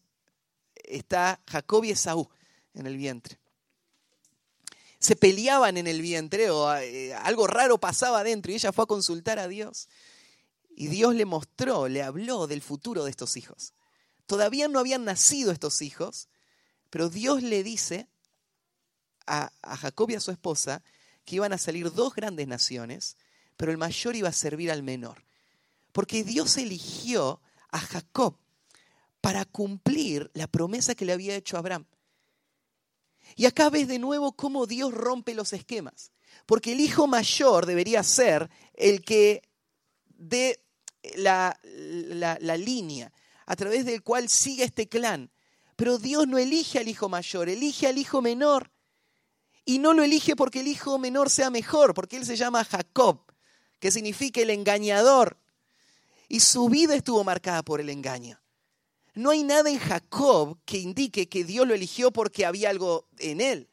Está Jacob y Esaú en el vientre se peleaban en el vientre o eh, algo raro pasaba dentro y ella fue a consultar a Dios y Dios le mostró, le habló del futuro de estos hijos. Todavía no habían nacido estos hijos, Pero Dios le dice a, Jacob y a su esposa que iban a salir dos grandes naciones, pero el mayor iba a servir al menor. Porque Dios eligió a Jacob para cumplir la promesa que le había hecho a Abraham. Y acá ves de nuevo cómo Dios rompe los esquemas. Porque el hijo mayor debería ser el que dé la, la, línea a través del cual sigue este clan. Pero Dios no elige al hijo mayor, elige al hijo menor. Y no lo elige porque el hijo menor sea mejor, porque él se llama Jacob, que significa el engañador. Y su vida estuvo marcada por el engaño. No hay nada en Jacob que indique que Dios lo eligió porque había algo en él.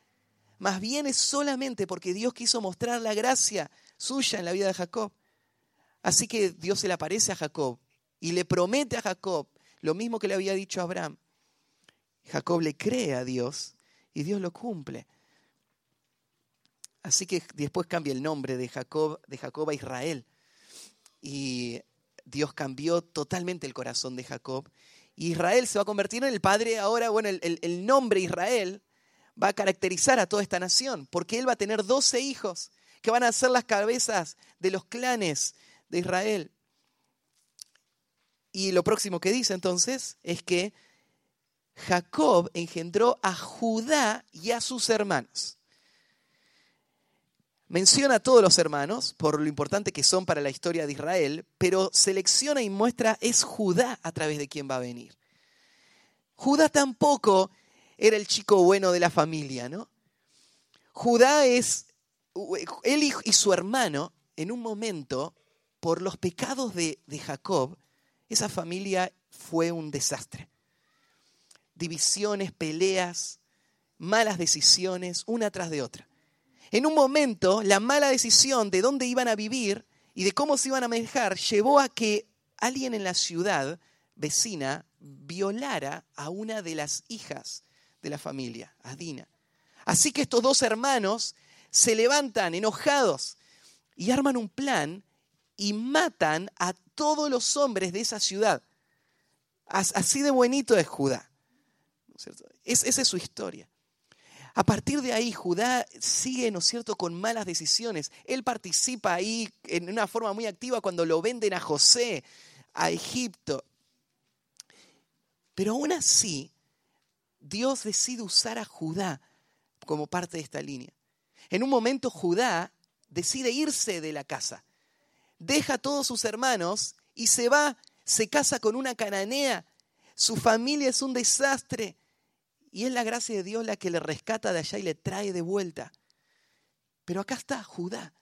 Más bien es solamente porque Dios quiso mostrar la gracia suya en la vida de Jacob. Así que Dios se le aparece a Jacob y le promete a Jacob lo mismo que le había dicho a Abraham. Jacob le cree a Dios y Dios lo cumple. Así que después cambia el nombre de Jacob, de Jacob a Israel. Y Dios cambió totalmente el corazón de Jacob. Israel se va a convertir en el padre ahora, bueno, el, el nombre Israel va a caracterizar a toda esta nación, porque él va a tener doce hijos que van a ser las cabezas de los clanes de Israel. Y lo próximo que dice entonces es que Jacob engendró a Judá y a sus hermanos. Menciona a todos los hermanos por lo importante que son para la historia de Israel, pero selecciona y muestra es Judá a través de quien va a venir. Judá tampoco era el chico bueno de la familia, ¿no? Judá es, él y su hermano, en un momento, por los pecados de, de Jacob, esa familia fue un desastre. Divisiones, peleas, malas decisiones, una tras de otra. En un momento, la mala decisión de dónde iban a vivir y de cómo se iban a manejar llevó a que alguien en la ciudad vecina violara a una de las hijas de la familia, a Dina. Así que estos dos hermanos se levantan enojados y arman un plan y matan a todos los hombres de esa ciudad. Así de bonito es Judá. esa es su historia. A partir de ahí, Judá sigue, ¿no es cierto?, con malas decisiones. Él participa ahí en una forma muy activa cuando lo venden a José, a Egipto. Pero aún así, Dios decide usar a Judá como parte de esta línea. En un momento, Judá decide irse de la casa. Deja a todos sus hermanos y se va, se casa con una cananea. Su familia es un desastre. Y es la gracia de Dios la que le rescata de allá y le trae de vuelta. Pero acá está Judá.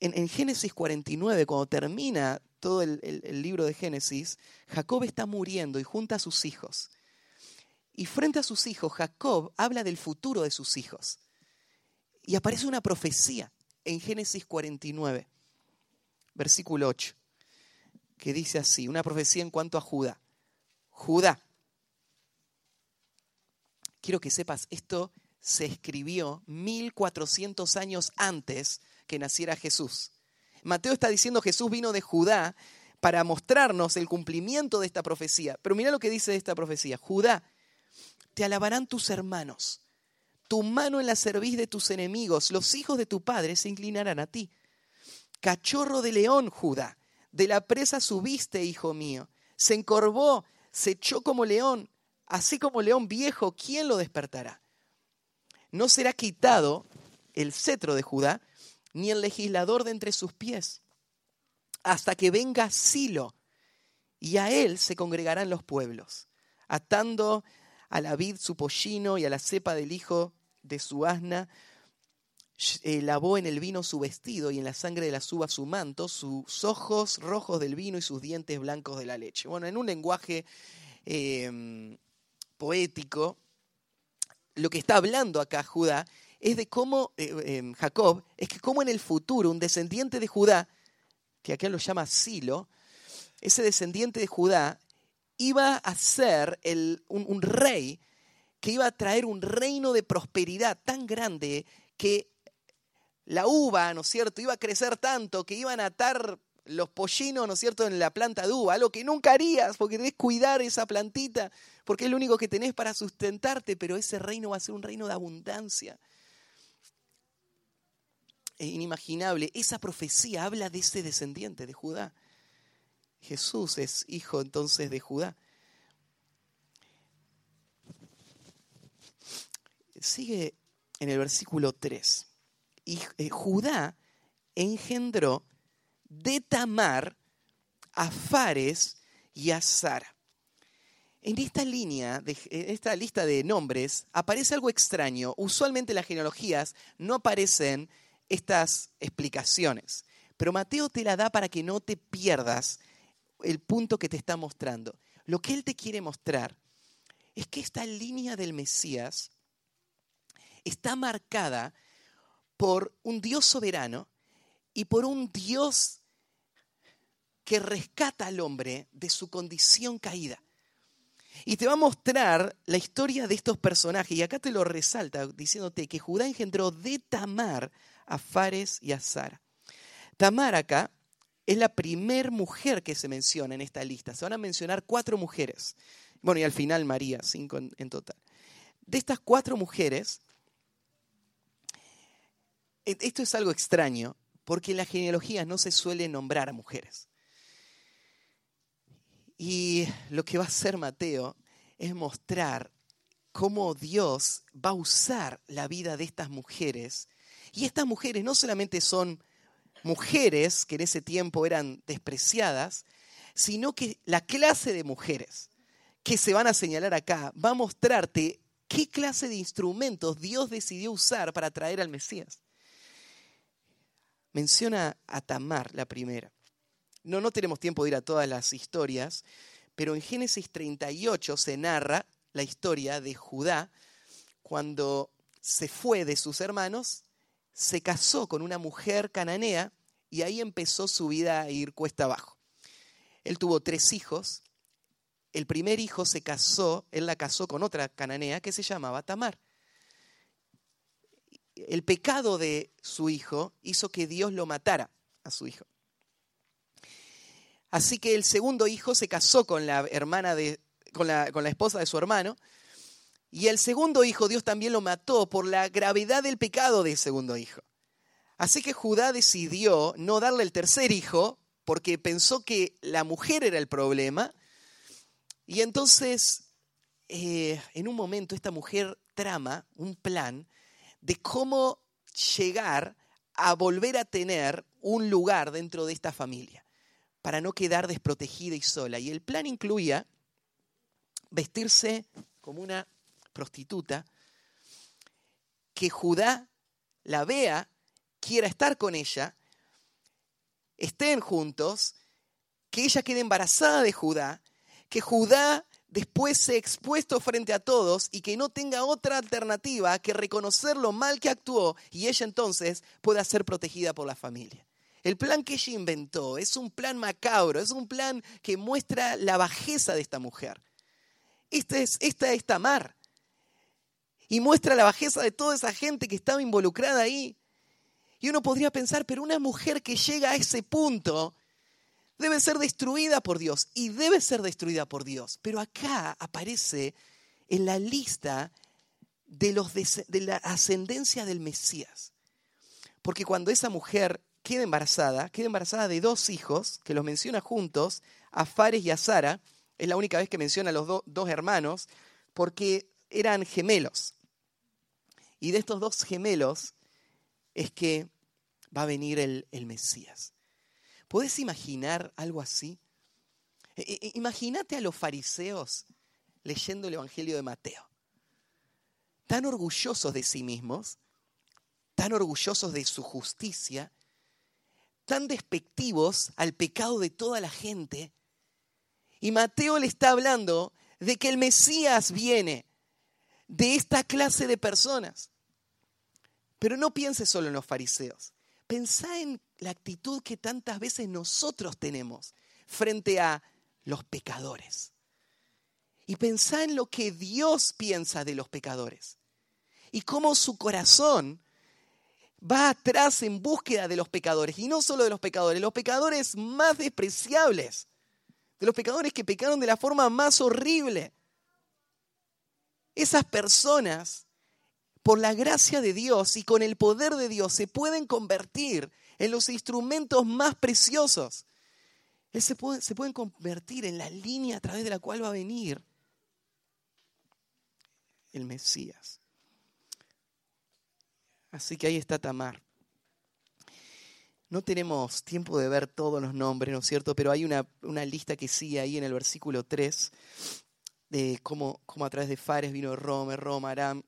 En, Génesis 49, cuando termina todo el, el libro de Génesis, Jacob está muriendo y junta a sus hijos. Y frente a sus hijos, Jacob habla del futuro de sus hijos. Y aparece una profecía en Génesis 49, versículo 8, que dice así, una profecía en cuanto a Judá. Judá, quiero que sepas, esto se escribió 1400 años antes que naciera Jesús. Mateo está diciendo Jesús vino de Judá para mostrarnos el cumplimiento de esta profecía. Pero mira lo que dice esta profecía. Judá, te alabarán tus hermanos. Tu mano en la cerviz de tus enemigos. Los hijos de tu padre se inclinarán a ti. Cachorro de león, Judá. De la presa subiste, hijo mío. Se encorvó, se echó como león así como león viejo, ¿quién lo despertará? No será quitado el cetro de Judá, ni el legislador de entre sus pies, hasta que venga Silo, y a él se congregarán los pueblos, atando a la vid su pollino y a la cepa del hijo de su asna, eh, lavó en el vino su vestido y en la sangre de la uvas su manto, sus ojos rojos del vino y sus dientes blancos de la leche. Bueno, en un lenguaje eh, poético, lo que está hablando acá Judá es de cómo, eh, em, Jacob, es que cómo en el futuro un descendiente de Judá, que acá lo llama Silo, ese descendiente de Judá iba a ser un, un rey que iba a traer un reino de prosperidad tan grande que la uva, ¿no es cierto?, iba a crecer tanto que iban a atar los pollinos, ¿no es cierto?, en la planta de uva, algo que nunca harías porque debes cuidar esa plantita, porque es lo único que tenés para sustentarte, pero ese reino va a ser un reino de abundancia. Es inimaginable. Esa profecía habla de ese descendiente de Judá. Jesús es hijo entonces de Judá. Sigue en el versículo 3. Y eh, Judá engendró de Tamar a Fares y a Sara. En esta línea, en esta lista de nombres, aparece algo extraño. Usualmente en las genealogías no aparecen estas explicaciones, pero Mateo te la da para que no te pierdas el punto que te está mostrando. Lo que él te quiere mostrar es que esta línea del Mesías está marcada por un Dios soberano y por un Dios que rescata al hombre de su condición caída. Y te va a mostrar la historia de estos personajes. Y acá te lo resalta diciéndote que Judá engendró de Tamar a Fares y a Sara. Tamar acá es la primer mujer que se menciona en esta lista. Se van a mencionar cuatro mujeres. Bueno, y al final María, cinco en, total. De estas cuatro mujeres, e, esto es algo extraño, porque en la genealogía no se suele nombrar a mujeres. Y lo que va a hacer Mateo es mostrar cómo Dios va a usar la vida de estas mujeres. Y estas mujeres no solamente son mujeres que en ese tiempo eran despreciadas, sino que la clase de mujeres que se van a señalar acá va a mostrarte qué clase de instrumentos Dios decidió usar para traer al Mesías. Menciona a Tamar, la primera. No, no tenemos tiempo de ir a todas las historias, pero en Génesis 38 se narra la historia de Judá cuando se fue de sus hermanos se casó con una mujer cananea y ahí empezó su vida a ir cuesta abajo. Él tuvo tres hijos. El primer hijo se casó, él la casó con otra cananea que se llamaba Tamar. El pecado de su hijo hizo que Dios lo matara a su hijo. Así que el segundo hijo se casó con la hermana de, con la, con la esposa de su hermano, y el segundo hijo Dios también lo mató por la gravedad del pecado del segundo hijo. Así que Judá decidió no darle el tercer hijo porque pensó que la mujer era el problema. Y entonces, eh, en un momento, esta mujer trama un plan de cómo llegar a volver a tener un lugar dentro de esta familia, para no quedar desprotegida y sola. Y el plan incluía vestirse como una prostituta, que Judá la vea, quiera estar con ella, estén juntos, que ella quede embarazada de Judá, que Judá después sea expuesto frente a todos y que no tenga otra alternativa que reconocer lo mal que actuó y ella entonces pueda ser protegida por la familia. El plan que ella inventó es un plan macabro, es un plan que muestra la bajeza de esta mujer. Esta es, esta es Tamar y muestra la bajeza de toda esa gente que estaba involucrada ahí. Y uno podría pensar, pero una mujer que llega a ese punto debe ser destruida por Dios y debe ser destruida por Dios. Pero acá aparece en la lista de, los de, la ascendencia del Mesías. Porque cuando esa mujer queda embarazada, queda embarazada de dos hijos, que los menciona juntos, a Fares y a Sara, es la única vez que menciona a los dos hermanos, porque eran gemelos. Y de estos dos gemelos es que va a venir el, Mesías. ¿Puedes imaginar algo así? E, e, imagínate a los fariseos leyendo el Evangelio de Mateo. Tan orgullosos de sí mismos, tan orgullosos de su justicia, tan despectivos al pecado de toda la gente. Y Mateo le está hablando de que el Mesías viene, de esta clase de personas. Pero no piense solo en los fariseos. Pensá en la actitud que tantas veces nosotros tenemos frente a los pecadores. Y pensá en lo que Dios piensa de los pecadores. Y cómo su corazón va atrás en búsqueda de los pecadores, y no solo de los pecadores, los pecadores más despreciables, de los pecadores que pecaron de la forma más horrible. Esas personas, por la gracia de Dios y con el poder de Dios, se pueden convertir en los instrumentos más preciosos. Se, pueden convertir en la línea a través de la cual va a venir el Mesías. Así que ahí está Tamar. No tenemos tiempo de ver todos los nombres, ¿no es cierto? Pero hay una, lista que sigue ahí en el versículo 3 de cómo, a través de Fares vino Rome, Roma, Aram.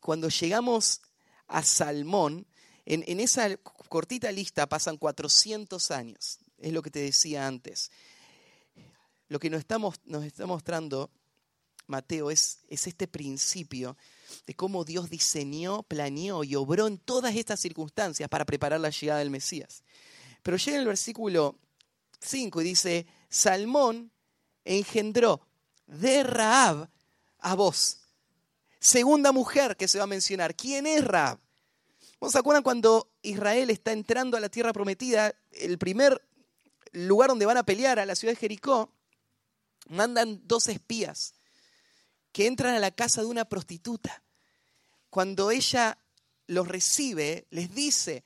Cuando llegamos a Salmón, en, esa cortita lista pasan 400 años, es lo que te decía antes. Lo que nos está, nos está mostrando Mateo es, es este principio de cómo Dios diseñó, planeó y obró en todas estas circunstancias para preparar la llegada del Mesías. Pero llega el versículo 5 y dice, Salmón engendró de Raab a vos. Segunda mujer que se va a mencionar. ¿Quién es Raab? ¿Vos se acuerdan cuando Israel está entrando a la tierra prometida? El primer lugar donde van a pelear, a la ciudad de Jericó, mandan dos espías que entran a la casa de una prostituta. Cuando ella los recibe, les dice,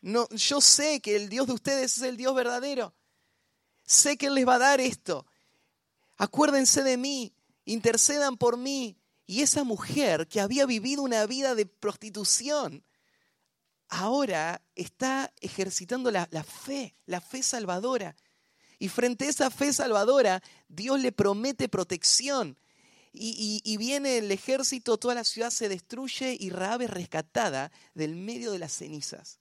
no, yo sé que el Dios de ustedes es el Dios verdadero. Sé que Él les va a dar esto. Acuérdense de mí, intercedan por mí. Y esa mujer que había vivido una vida de prostitución, ahora está ejercitando la, fe, la fe salvadora. Y frente a esa fe salvadora, Dios le promete protección y, viene el ejército, toda la ciudad se destruye y Raab es rescatada del medio de las cenizas,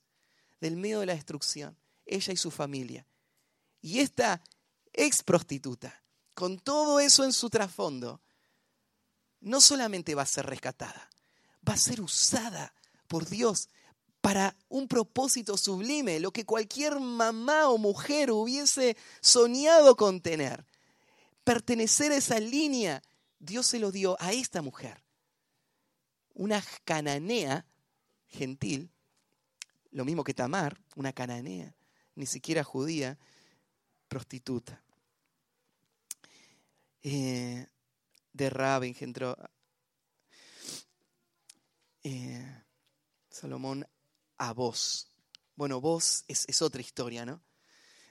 del medio de la destrucción, ella y su familia. Y esta ex prostituta, con todo eso en su trasfondo, no solamente va a ser rescatada, va a ser usada por Dios para un propósito sublime, lo que cualquier mamá o mujer hubiese soñado con tener. Pertenecer a esa línea Dios se lo dio a esta mujer, una cananea gentil, lo mismo que Tamar, una cananea, ni siquiera judía, prostituta. Eh, de Rab engendró eh, Salomón a vos. Bueno, vos es, es otra historia, ¿no?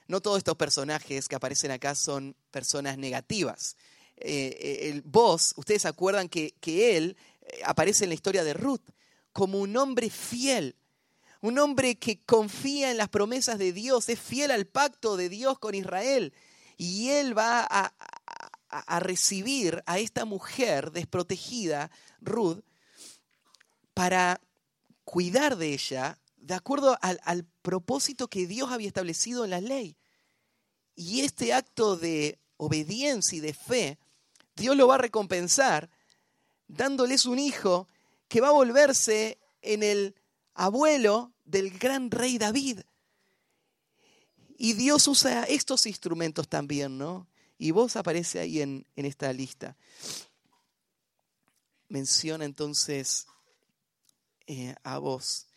No todos estos personajes que aparecen acá son personas negativas. Eh, eh, el vos, ustedes acuerdan que, que él aparece en la historia de Ruth como un hombre fiel, un hombre que confía en las promesas de Dios, es fiel al pacto de Dios con Israel. Y él va a, a, recibir a esta mujer desprotegida, Ruth, para cuidar de ella de acuerdo al, al propósito que Dios había establecido en la ley. Y este acto de obediencia y de fe Dios lo va a recompensar dándoles un hijo que va a volverse en el abuelo del gran rey David. Y Dios usa estos instrumentos también, ¿no? Y vos aparece ahí en, esta lista. Menciona entonces eh, a vos.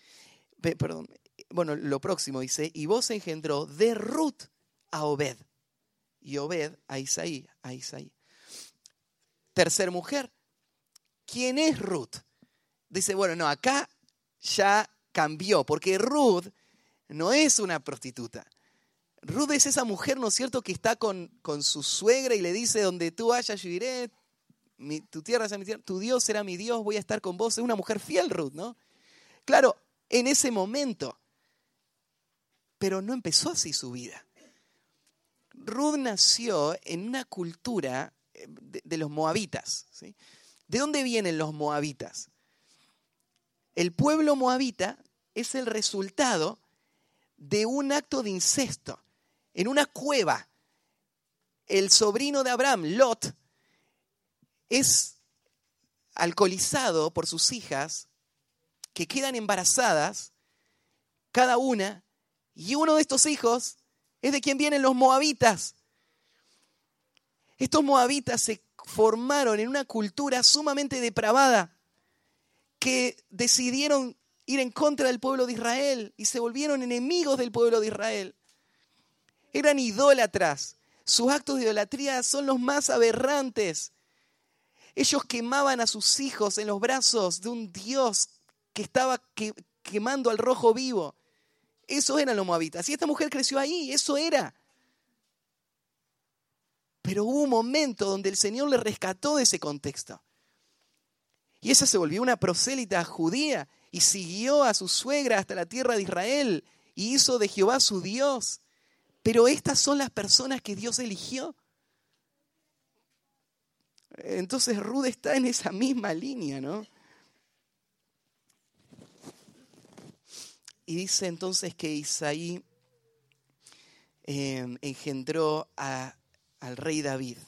Perdón, bueno, lo próximo dice, y vos engendró de Ruth a Obed. Y Obed a Isaí, a Isaí tercer mujer. ¿Quién es Ruth? Dice, bueno, no, acá ya cambió, porque Ruth no es una prostituta. Ruth es esa mujer, ¿no es cierto?, que está con, con su suegra y le dice, donde tú vayas, yo iré, tu tierra será mi tierra, tu Dios será mi Dios, voy a estar con vos. Es una mujer fiel, Ruth, ¿no? Claro, en ese momento, pero no empezó así su vida. Ruth nació en una cultura de, los moabitas. ¿sí? ¿De dónde vienen los moabitas? El pueblo moabita es el resultado de un acto de incesto. En una cueva, el sobrino de Abraham, Lot, es alcoholizado por sus hijas que quedan embarazadas, cada una, y uno de estos hijos es de quien vienen los moabitas. Estos moabitas se formaron en una cultura sumamente depravada, que decidieron ir en contra del pueblo de Israel y se volvieron enemigos del pueblo de Israel. Eran idólatras. Sus actos de idolatría son los más aberrantes. Ellos quemaban a sus hijos en los brazos de un Dios que estaba quemando al rojo vivo. Eso eran los moabitas. Y esta mujer creció ahí, eso era. Pero hubo un momento donde el Señor le rescató de ese contexto. Y esa se volvió una prosélita judía y siguió a su suegra hasta la tierra de Israel y hizo de Jehová su Dios. Pero estas son las personas que Dios eligió. Entonces Ruth está en esa misma línea, ¿no? Y dice entonces que Isaí eh, engendró al rey David.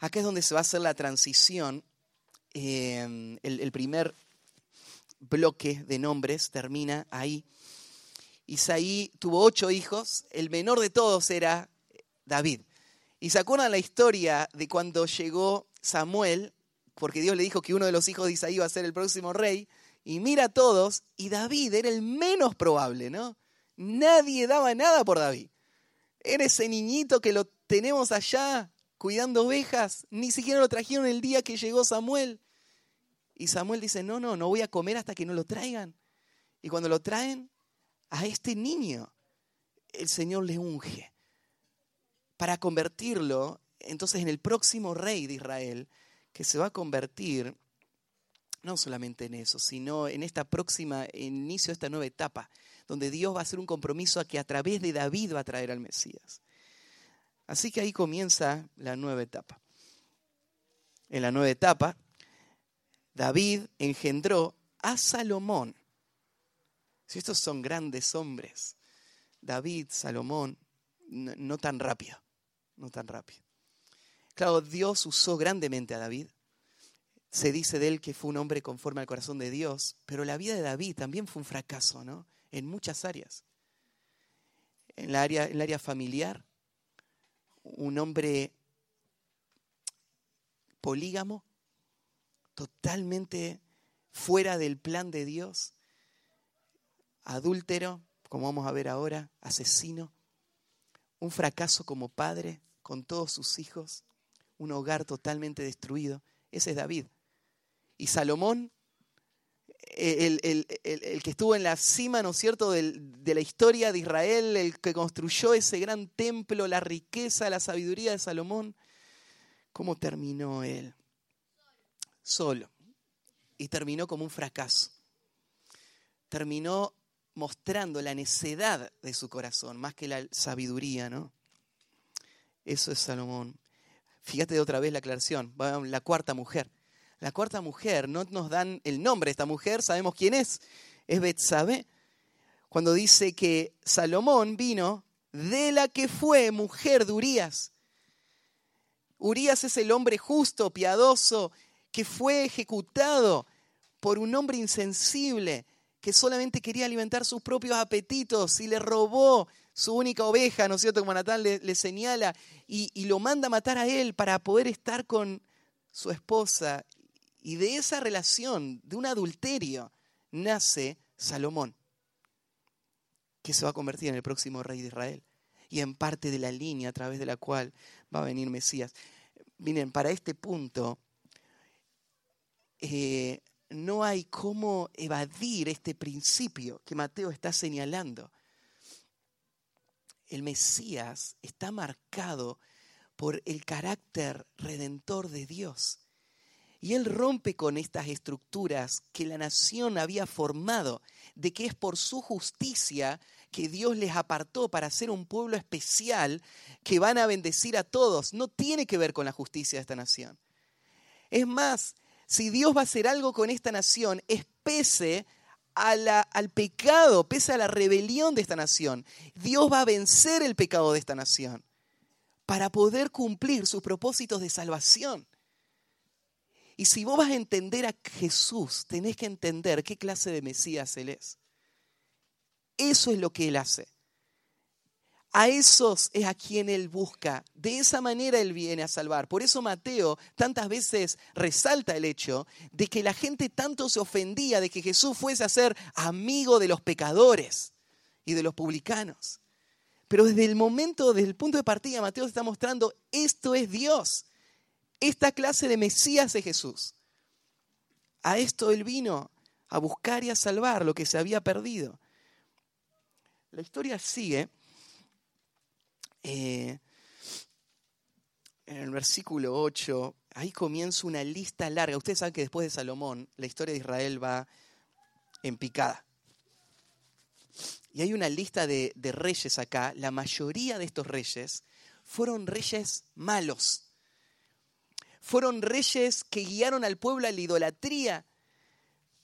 Acá es donde se va a hacer la transición. Eh, el, primer bloque de nombres termina ahí. Isaí tuvo ocho hijos, el menor de todos era David. Y se acuerdan la historia de cuando llegó Samuel, porque Dios le dijo que uno de los hijos de Isaí iba a ser el próximo rey, y mira a todos, y David era el menos probable, ¿no? Nadie daba nada por David. Era ese niñito que lo tenemos allá cuidando ovejas, ni siquiera lo trajeron el día que llegó Samuel. Y Samuel dice, no, no, no voy a comer hasta que no lo traigan. Y cuando lo traen, a este niño el Señor le unge para convertirlo entonces en el próximo rey de Israel, que se va a convertir no solamente en eso, sino en esta próxima inicio de esta nueva etapa, donde Dios va a hacer un compromiso a que a través de David va a traer al Mesías. Así que ahí comienza la nueva etapa. En la nueva etapa, David engendró a Salomón. Si estos son grandes hombres, David, Salomón, no, tan rápido, no tan rápido. Claro, Dios usó grandemente a David, se dice de él que fue un hombre conforme al corazón de Dios, pero la vida de David también fue un fracaso, ¿no? En muchas áreas. En, la área, en el área familiar, un hombre polígamo, totalmente fuera del plan de Dios, adúltero, como vamos a ver ahora, asesino, un fracaso como padre con todos sus hijos, un hogar totalmente destruido. Ese es David. Y Salomón, el, que estuvo en la cima, ¿no es cierto?, de la historia de Israel, el que construyó ese gran templo, la riqueza, la sabiduría de Salomón, ¿cómo terminó él? Solo. Y terminó como un fracaso. Terminó mostrando la necedad de su corazón, más que la sabiduría, ¿no? Eso es Salomón. Fíjate de otra vez la aclaración, la cuarta mujer. La cuarta mujer, no nos dan el nombre de esta mujer, sabemos quién es. Es Betsabe. Cuando dice que Salomón vino de la que fue mujer de Urías. Urías es el hombre justo, piadoso, que fue ejecutado por un hombre insensible que solamente quería alimentar sus propios apetitos y le robó su única oveja, ¿no es cierto? Como Natán le, señala, y, y, lo manda a matar a él para poder estar con su esposa y de esa relación, de un adulterio, nace Salomón, que se va a convertir en el próximo rey de Israel y en parte de la línea a través de la cual va a venir Mesías. Miren, para este punto eh, no hay cómo evadir este principio que Mateo está señalando. El Mesías está marcado por el carácter redentor de Dios. Y él rompe con estas estructuras que la nación había formado, de que es por su justicia que Dios les apartó para ser un pueblo especial que van a bendecir a todos. No tiene que ver con la justicia de esta nación. Es más, si Dios va a hacer algo con esta nación, es pese al pecado, pese a la rebelión de esta nación. Dios va a vencer el pecado de esta nación para poder cumplir sus propósitos de salvación. Y si vos vas a entender a Jesús, tenés que entender qué clase de Mesías Él es. Eso es lo que Él hace. A esos es a quien Él busca. De esa manera Él viene a salvar. Por eso Mateo tantas veces resalta el hecho de que la gente tanto se ofendía de que Jesús fuese a ser amigo de los pecadores y de los publicanos. Pero desde el momento, desde el punto de partida, Mateo está mostrando, esto es Dios. Esta clase de Mesías es Jesús. A esto Él vino, a buscar y a salvar lo que se había perdido. La historia sigue eh, en el versículo 8, ahí comienza una lista larga. Ustedes saben que después de Salomón, la historia de Israel va en picada. Y hay una lista de, de reyes acá. La mayoría de estos reyes fueron reyes malos. Fueron reyes que guiaron al pueblo a la idolatría.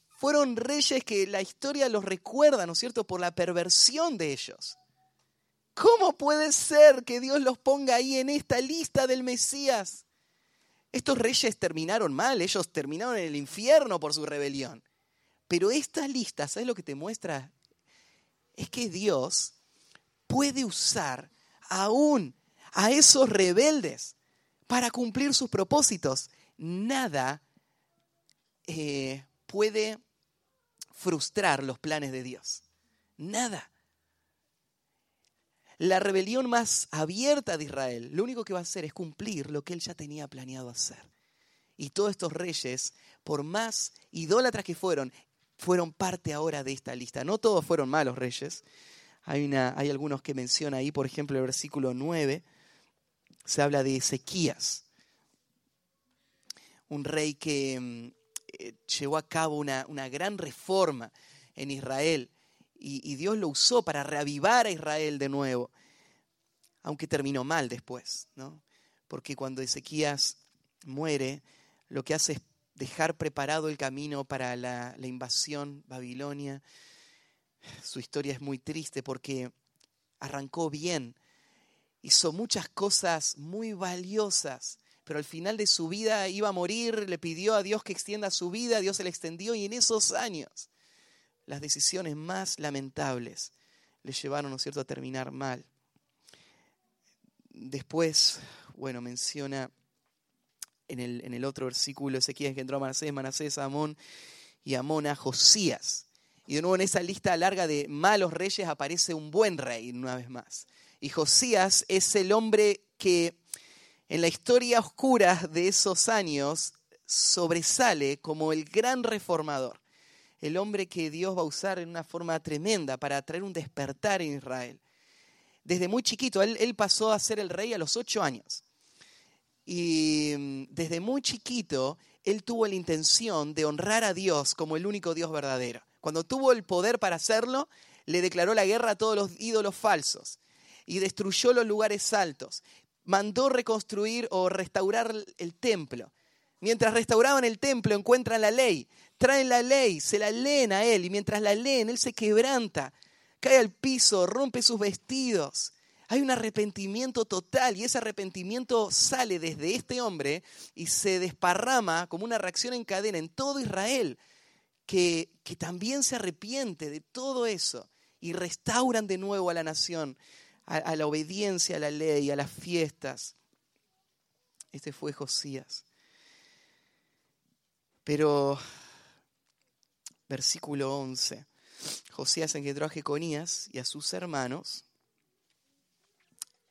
Fueron reyes que la historia los recuerda, ¿no es cierto?, por la perversión de ellos. ¿Cómo puede ser que Dios los ponga ahí en esta lista del Mesías? Estos reyes terminaron mal, ellos terminaron en el infierno por su rebelión. Pero esta lista, ¿sabes lo que te muestra? Es que Dios puede usar aún a esos rebeldes para cumplir sus propósitos. Nada eh, puede frustrar los planes de Dios. Nada la rebelión más abierta de Israel, lo único que va a hacer es cumplir lo que él ya tenía planeado hacer. Y todos estos reyes, por más idólatras que fueron, fueron parte ahora de esta lista. No todos fueron malos reyes. Hay, algunos que menciona ahí, por ejemplo, el versículo 9, se habla de Ezequías, un rey que mm, eh, llevó a cabo una gran reforma en Israel y, Dios lo usó para reavivar a Israel de nuevo, aunque terminó mal después, ¿no? Porque cuando Ezequías muere, lo que hace es dejar preparado el camino para la, la invasión babilonia. Su historia es muy triste porque arrancó bien, hizo muchas cosas muy valiosas, pero al final de su vida iba a morir, le pidió a Dios que extienda su vida, Dios se la extendió y en esos años las decisiones más lamentables le llevaron, ¿no cierto?, a terminar mal. Después, bueno, menciona en el, otro versículo, Ezequiel que entró a Manasés, Manasés Amón y Amón a Josías. Y de nuevo en esa lista larga de malos reyes aparece un buen rey una vez más. Y Josías es el hombre que en la historia oscura de esos años sobresale como el gran reformador el hombre que Dios va a usar en una forma tremenda para traer un despertar en Israel. Desde muy chiquito, él, pasó a ser el rey a los ocho años. Y mm, desde muy chiquito, él tuvo la intención de honrar a Dios como el único Dios verdadero. Cuando tuvo el poder para hacerlo, le declaró la guerra a todos los ídolos falsos y destruyó los lugares altos. Mandó reconstruir o restaurar el templo. Mientras restauraban el templo, encuentran la ley traen la ley, se la leen a él y mientras la leen, él se quebranta, cae al piso, rompe sus vestidos. Hay un arrepentimiento total y ese arrepentimiento sale desde este hombre y se desparrama como una reacción en cadena en todo Israel, que, que también se arrepiente de todo eso y restauran de nuevo a la nación, a, a la obediencia a la ley, a las fiestas. Este fue Josías. Pero versículo 11. Josías engendró a Jeconías y a sus hermanos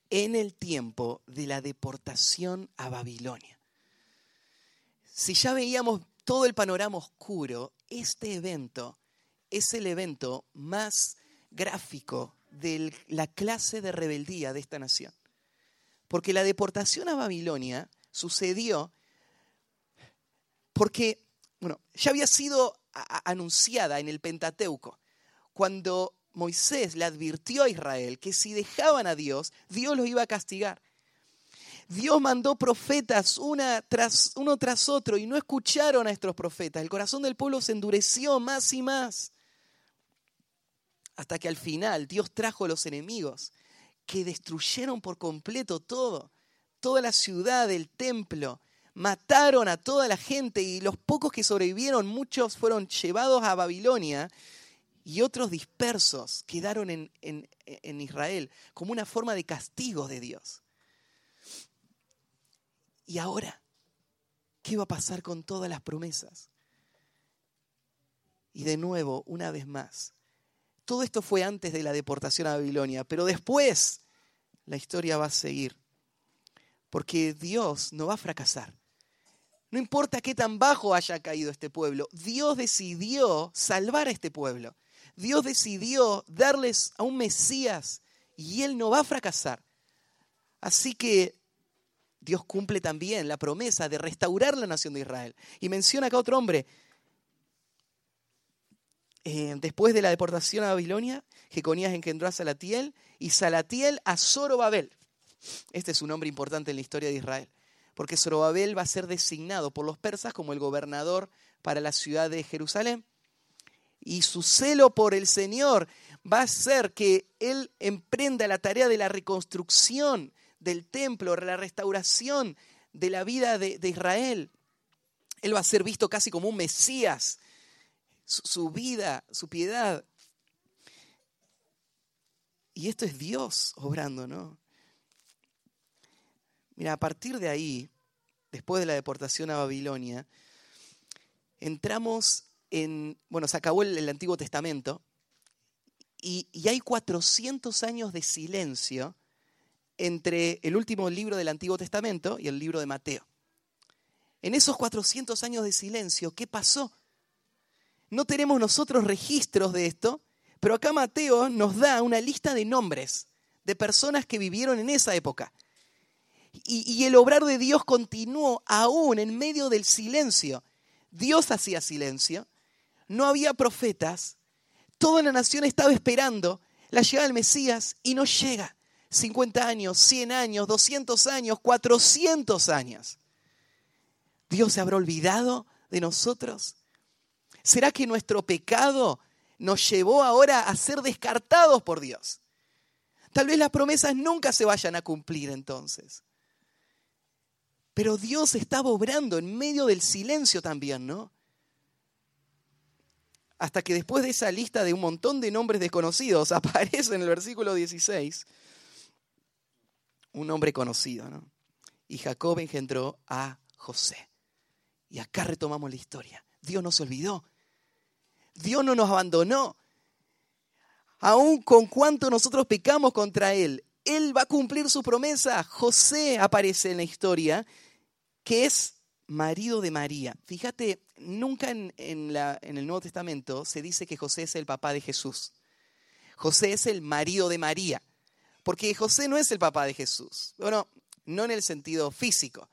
en el tiempo de la deportación a Babilonia. Si ya veíamos todo el panorama oscuro, este evento es el evento más gráfico de la clase de rebeldía de esta nación. Porque la deportación a Babilonia sucedió porque, bueno, ya había sido anunciada en el Pentateuco, cuando Moisés le advirtió a Israel que si dejaban a Dios, Dios los iba a castigar. Dios mandó profetas una tras, uno tras otro y no escucharon a estos profetas. El corazón del pueblo se endureció más y más. Hasta que al final Dios trajo a los enemigos que destruyeron por completo todo, toda la ciudad, el templo, mataron a toda la gente y los pocos que sobrevivieron, muchos fueron llevados a Babilonia y otros dispersos quedaron en, en, Israel como una forma de castigo de Dios. Y ahora, ¿qué va a pasar con todas las promesas? Y de nuevo, una vez más, todo esto fue antes de la deportación a Babilonia, pero después la historia va a seguir, porque Dios no va a fracasar. No importa qué tan bajo haya caído este pueblo, Dios decidió salvar a este pueblo. Dios decidió darles a un Mesías y Él no va a fracasar. Así que Dios cumple también la promesa de restaurar la nación de Israel. Y menciona acá otro hombre. Eh, después de la deportación a Babilonia, Jeconías engendró a Salatiel y Salatiel a Zorobabel. Este es un nombre importante en la historia de Israel, porque Zorobabel va a ser designado por los persas como el gobernador para la ciudad de Jerusalén y su celo por el Señor va a hacer que Él emprenda la tarea de la reconstrucción del templo, la restauración de la vida de, Israel. Él va a ser visto casi como un Mesías. Su, vida, su piedad. Y esto es Dios obrando, ¿no? Mira, a partir de ahí, después de la deportación a Babilonia, entramos bueno, se acabó el, Antiguo Testamento y, hay 400 años de silencio entre el último libro del Antiguo Testamento y el libro de Mateo. En esos 400 años de silencio, ¿qué pasó? No tenemos nosotros registros de esto, pero acá Mateo nos da una lista de nombres de personas que vivieron en esa época. Y, el obrar de Dios continuó aún en medio del silencio. Dios hacía silencio, no había profetas, toda la nación estaba esperando la llegada del Mesías y no llega. 50 años, 100 años, 200 años, 400 años. ¿Dios se habrá olvidado de nosotros? ¿Será que nuestro pecado nos llevó ahora a ser descartados por Dios? Tal vez las promesas nunca se vayan a cumplir entonces. Pero Dios estaba obrando en medio del silencio también, ¿no? hasta que después de esa lista de un montón de nombres desconocidos aparece en el versículo 16 un nombre conocido. ¿no? Y Jacob engendró a José. Y acá retomamos la historia. Dios no se olvidó. Dios no nos abandonó. Aun con cuanto nosotros pecamos contra Él, Él va a cumplir su promesa. José aparece en la historia, que es marido de María. Fíjate, nunca en, el Nuevo Testamento se dice que José es el papá de Jesús. José es el marido de María, porque José no es el papá de Jesús. Bueno, no en el sentido físico.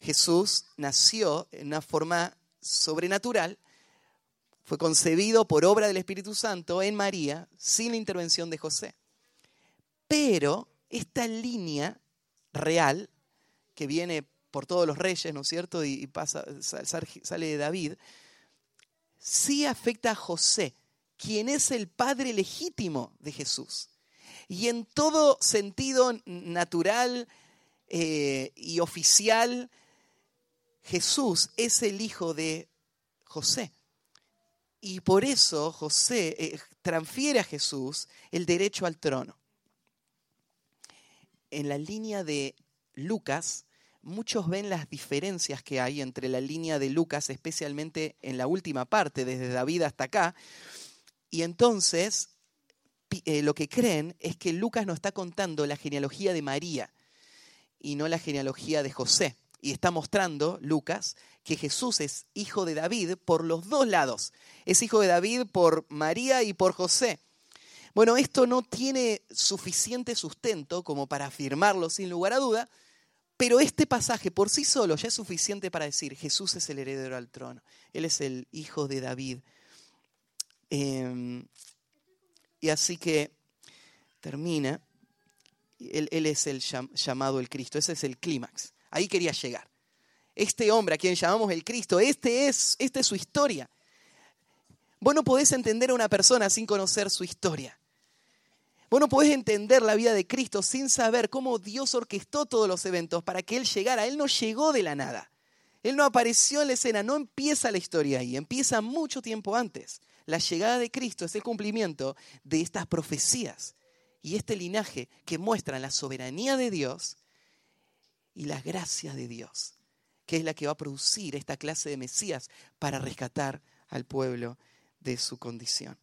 Jesús nació en una forma sobrenatural, fue concebido por obra del Espíritu Santo en María, sin la intervención de José. Pero esta línea real, que viene por todos los reyes, ¿no es cierto? Y, pasa, sale de David, sí afecta a José, quien es el padre legítimo de Jesús. Y en todo sentido natural eh, y oficial, Jesús es el hijo de José. Y por eso José eh, transfiere a Jesús el derecho al trono. En la línea de Lucas, muchos ven las diferencias que hay entre la línea de Lucas, especialmente en la última parte, desde David hasta acá, y entonces eh, lo que creen es que Lucas nos está contando la genealogía de María y no la genealogía de José. Y está mostrando, Lucas, que Jesús es hijo de David por los dos lados. Es hijo de David por María y por José. Bueno, esto no tiene suficiente sustento como para afirmarlo sin lugar a duda, pero este pasaje por sí solo ya es suficiente para decir, Jesús es el heredero al trono, Él es el hijo de David. Em, y así que termina, él, es el llamado el Cristo, ese es el clímax, ahí quería llegar. Este hombre a quien llamamos el Cristo, este es, esta es su historia. Vos no podés entender a una persona sin conocer su historia. Vos no podés entender la vida de Cristo sin saber cómo Dios orquestó todos los eventos para que Él llegara. Él no llegó de la nada. Él no apareció en la escena, no empieza la historia ahí, empieza mucho tiempo antes. La llegada de Cristo es el cumplimiento de estas profecías y este linaje que muestran la soberanía de Dios y las gracias de Dios, que es la que va a producir esta clase de Mesías para rescatar al pueblo de su condición.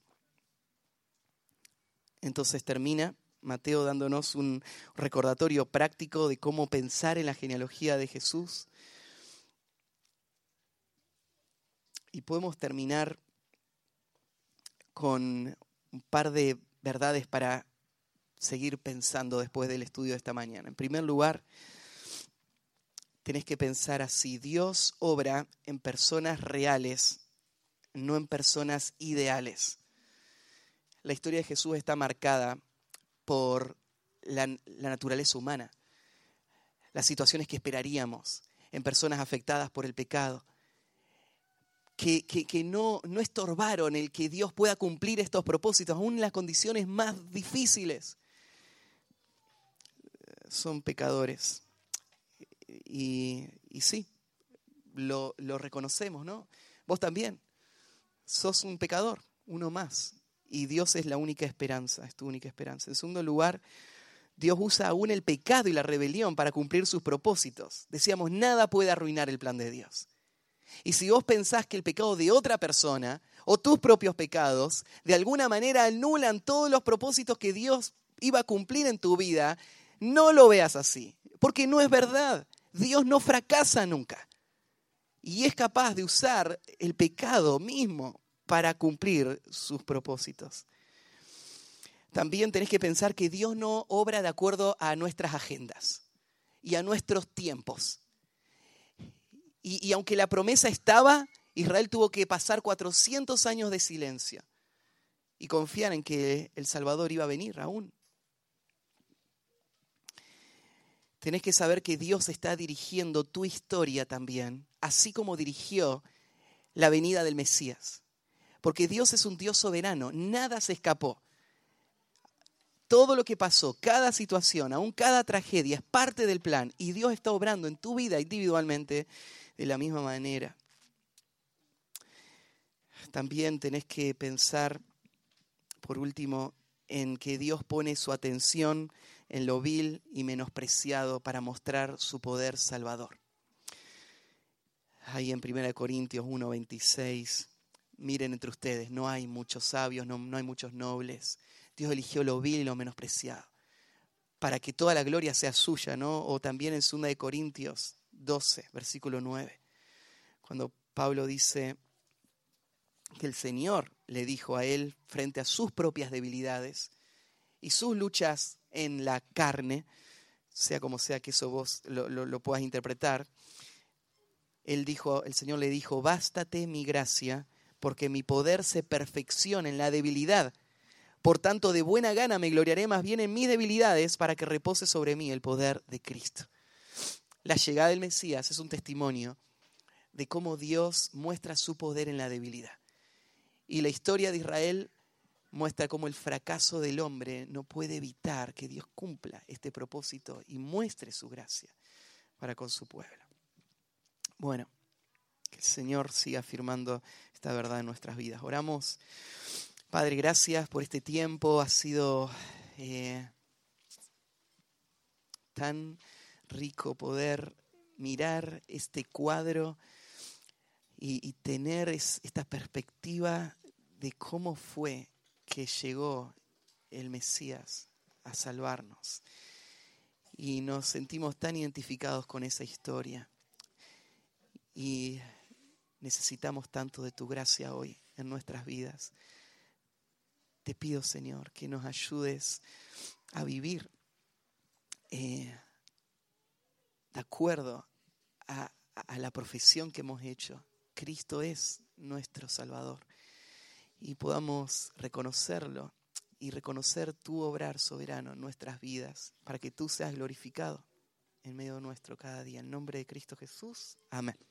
Entonces termina Mateo dándonos un recordatorio práctico de cómo pensar en la genealogía de Jesús. Y podemos terminar con un par de verdades para seguir pensando después del estudio de esta mañana. En primer lugar, tenés que pensar así, Dios obra en personas reales, no en personas ideales. La historia de Jesús está marcada por la, naturaleza humana, las situaciones que esperaríamos en personas afectadas por el pecado, que, que, no, no, estorbaron el que Dios pueda cumplir estos propósitos, aún en las condiciones más difíciles. Son pecadores. Y, y sí, lo, lo reconocemos, ¿no? Vos también sos un pecador, uno más y Dios es la única esperanza, es tu única esperanza. En segundo lugar, Dios usa aún el pecado y la rebelión para cumplir sus propósitos. Decíamos, nada puede arruinar el plan de Dios. Y si vos pensás que el pecado de otra persona o tus propios pecados de alguna manera anulan todos los propósitos que Dios iba a cumplir en tu vida, no lo veas así, porque no es verdad. Dios no fracasa nunca. Y es capaz de usar el pecado mismo para cumplir sus propósitos. También tenés que pensar que Dios no obra de acuerdo a nuestras agendas y a nuestros tiempos. Y, aunque la promesa estaba, Israel tuvo que pasar 400 años de silencio y confiar en que el Salvador iba a venir aún. Tenés que saber que Dios está dirigiendo tu historia también, así como dirigió la venida del Mesías porque Dios es un Dios soberano, nada se escapó. Todo lo que pasó, cada situación, aún cada tragedia es parte del plan y Dios está obrando en tu vida individualmente de la misma manera. También tenés que pensar, por último, en que Dios pone su atención en lo vil y menospreciado para mostrar su poder salvador. Ahí en 1 Corintios 1:26 miren entre ustedes, no hay muchos sabios, no, hay muchos nobles. Dios eligió lo vil y lo menospreciado para que toda la gloria sea suya, ¿no? O también en 2 de Corintios 12, versículo 9, cuando Pablo dice que el Señor le dijo a él frente a sus propias debilidades y sus luchas en la carne, sea como sea que eso vos lo, lo puedas interpretar, él dijo, el Señor le dijo, bástate mi gracia, porque mi poder se perfecciona en la debilidad. Por tanto, de buena gana me gloriaré más bien en mis debilidades para que repose sobre mí el poder de Cristo. La llegada del Mesías es un testimonio de cómo Dios muestra su poder en la debilidad. Y la historia de Israel muestra cómo el fracaso del hombre no puede evitar que Dios cumpla este propósito y muestre su gracia para con su pueblo. Bueno, que el Señor siga afirmando esta verdad en nuestras vidas. Oramos. Padre, gracias por este tiempo. Ha sido eh, tan rico poder mirar este cuadro y, tener esta perspectiva de cómo fue que llegó el Mesías a salvarnos. Y nos sentimos tan identificados con esa historia. Y Necesitamos tanto de tu gracia hoy en nuestras vidas. Te pido, Señor, que nos ayudes a vivir eh, de acuerdo a, la profesión que hemos hecho. Cristo es nuestro Salvador. Y podamos reconocerlo y reconocer tu obrar soberano en nuestras vidas para que tú seas glorificado en medio nuestro cada día. En nombre de Cristo Jesús. Amén.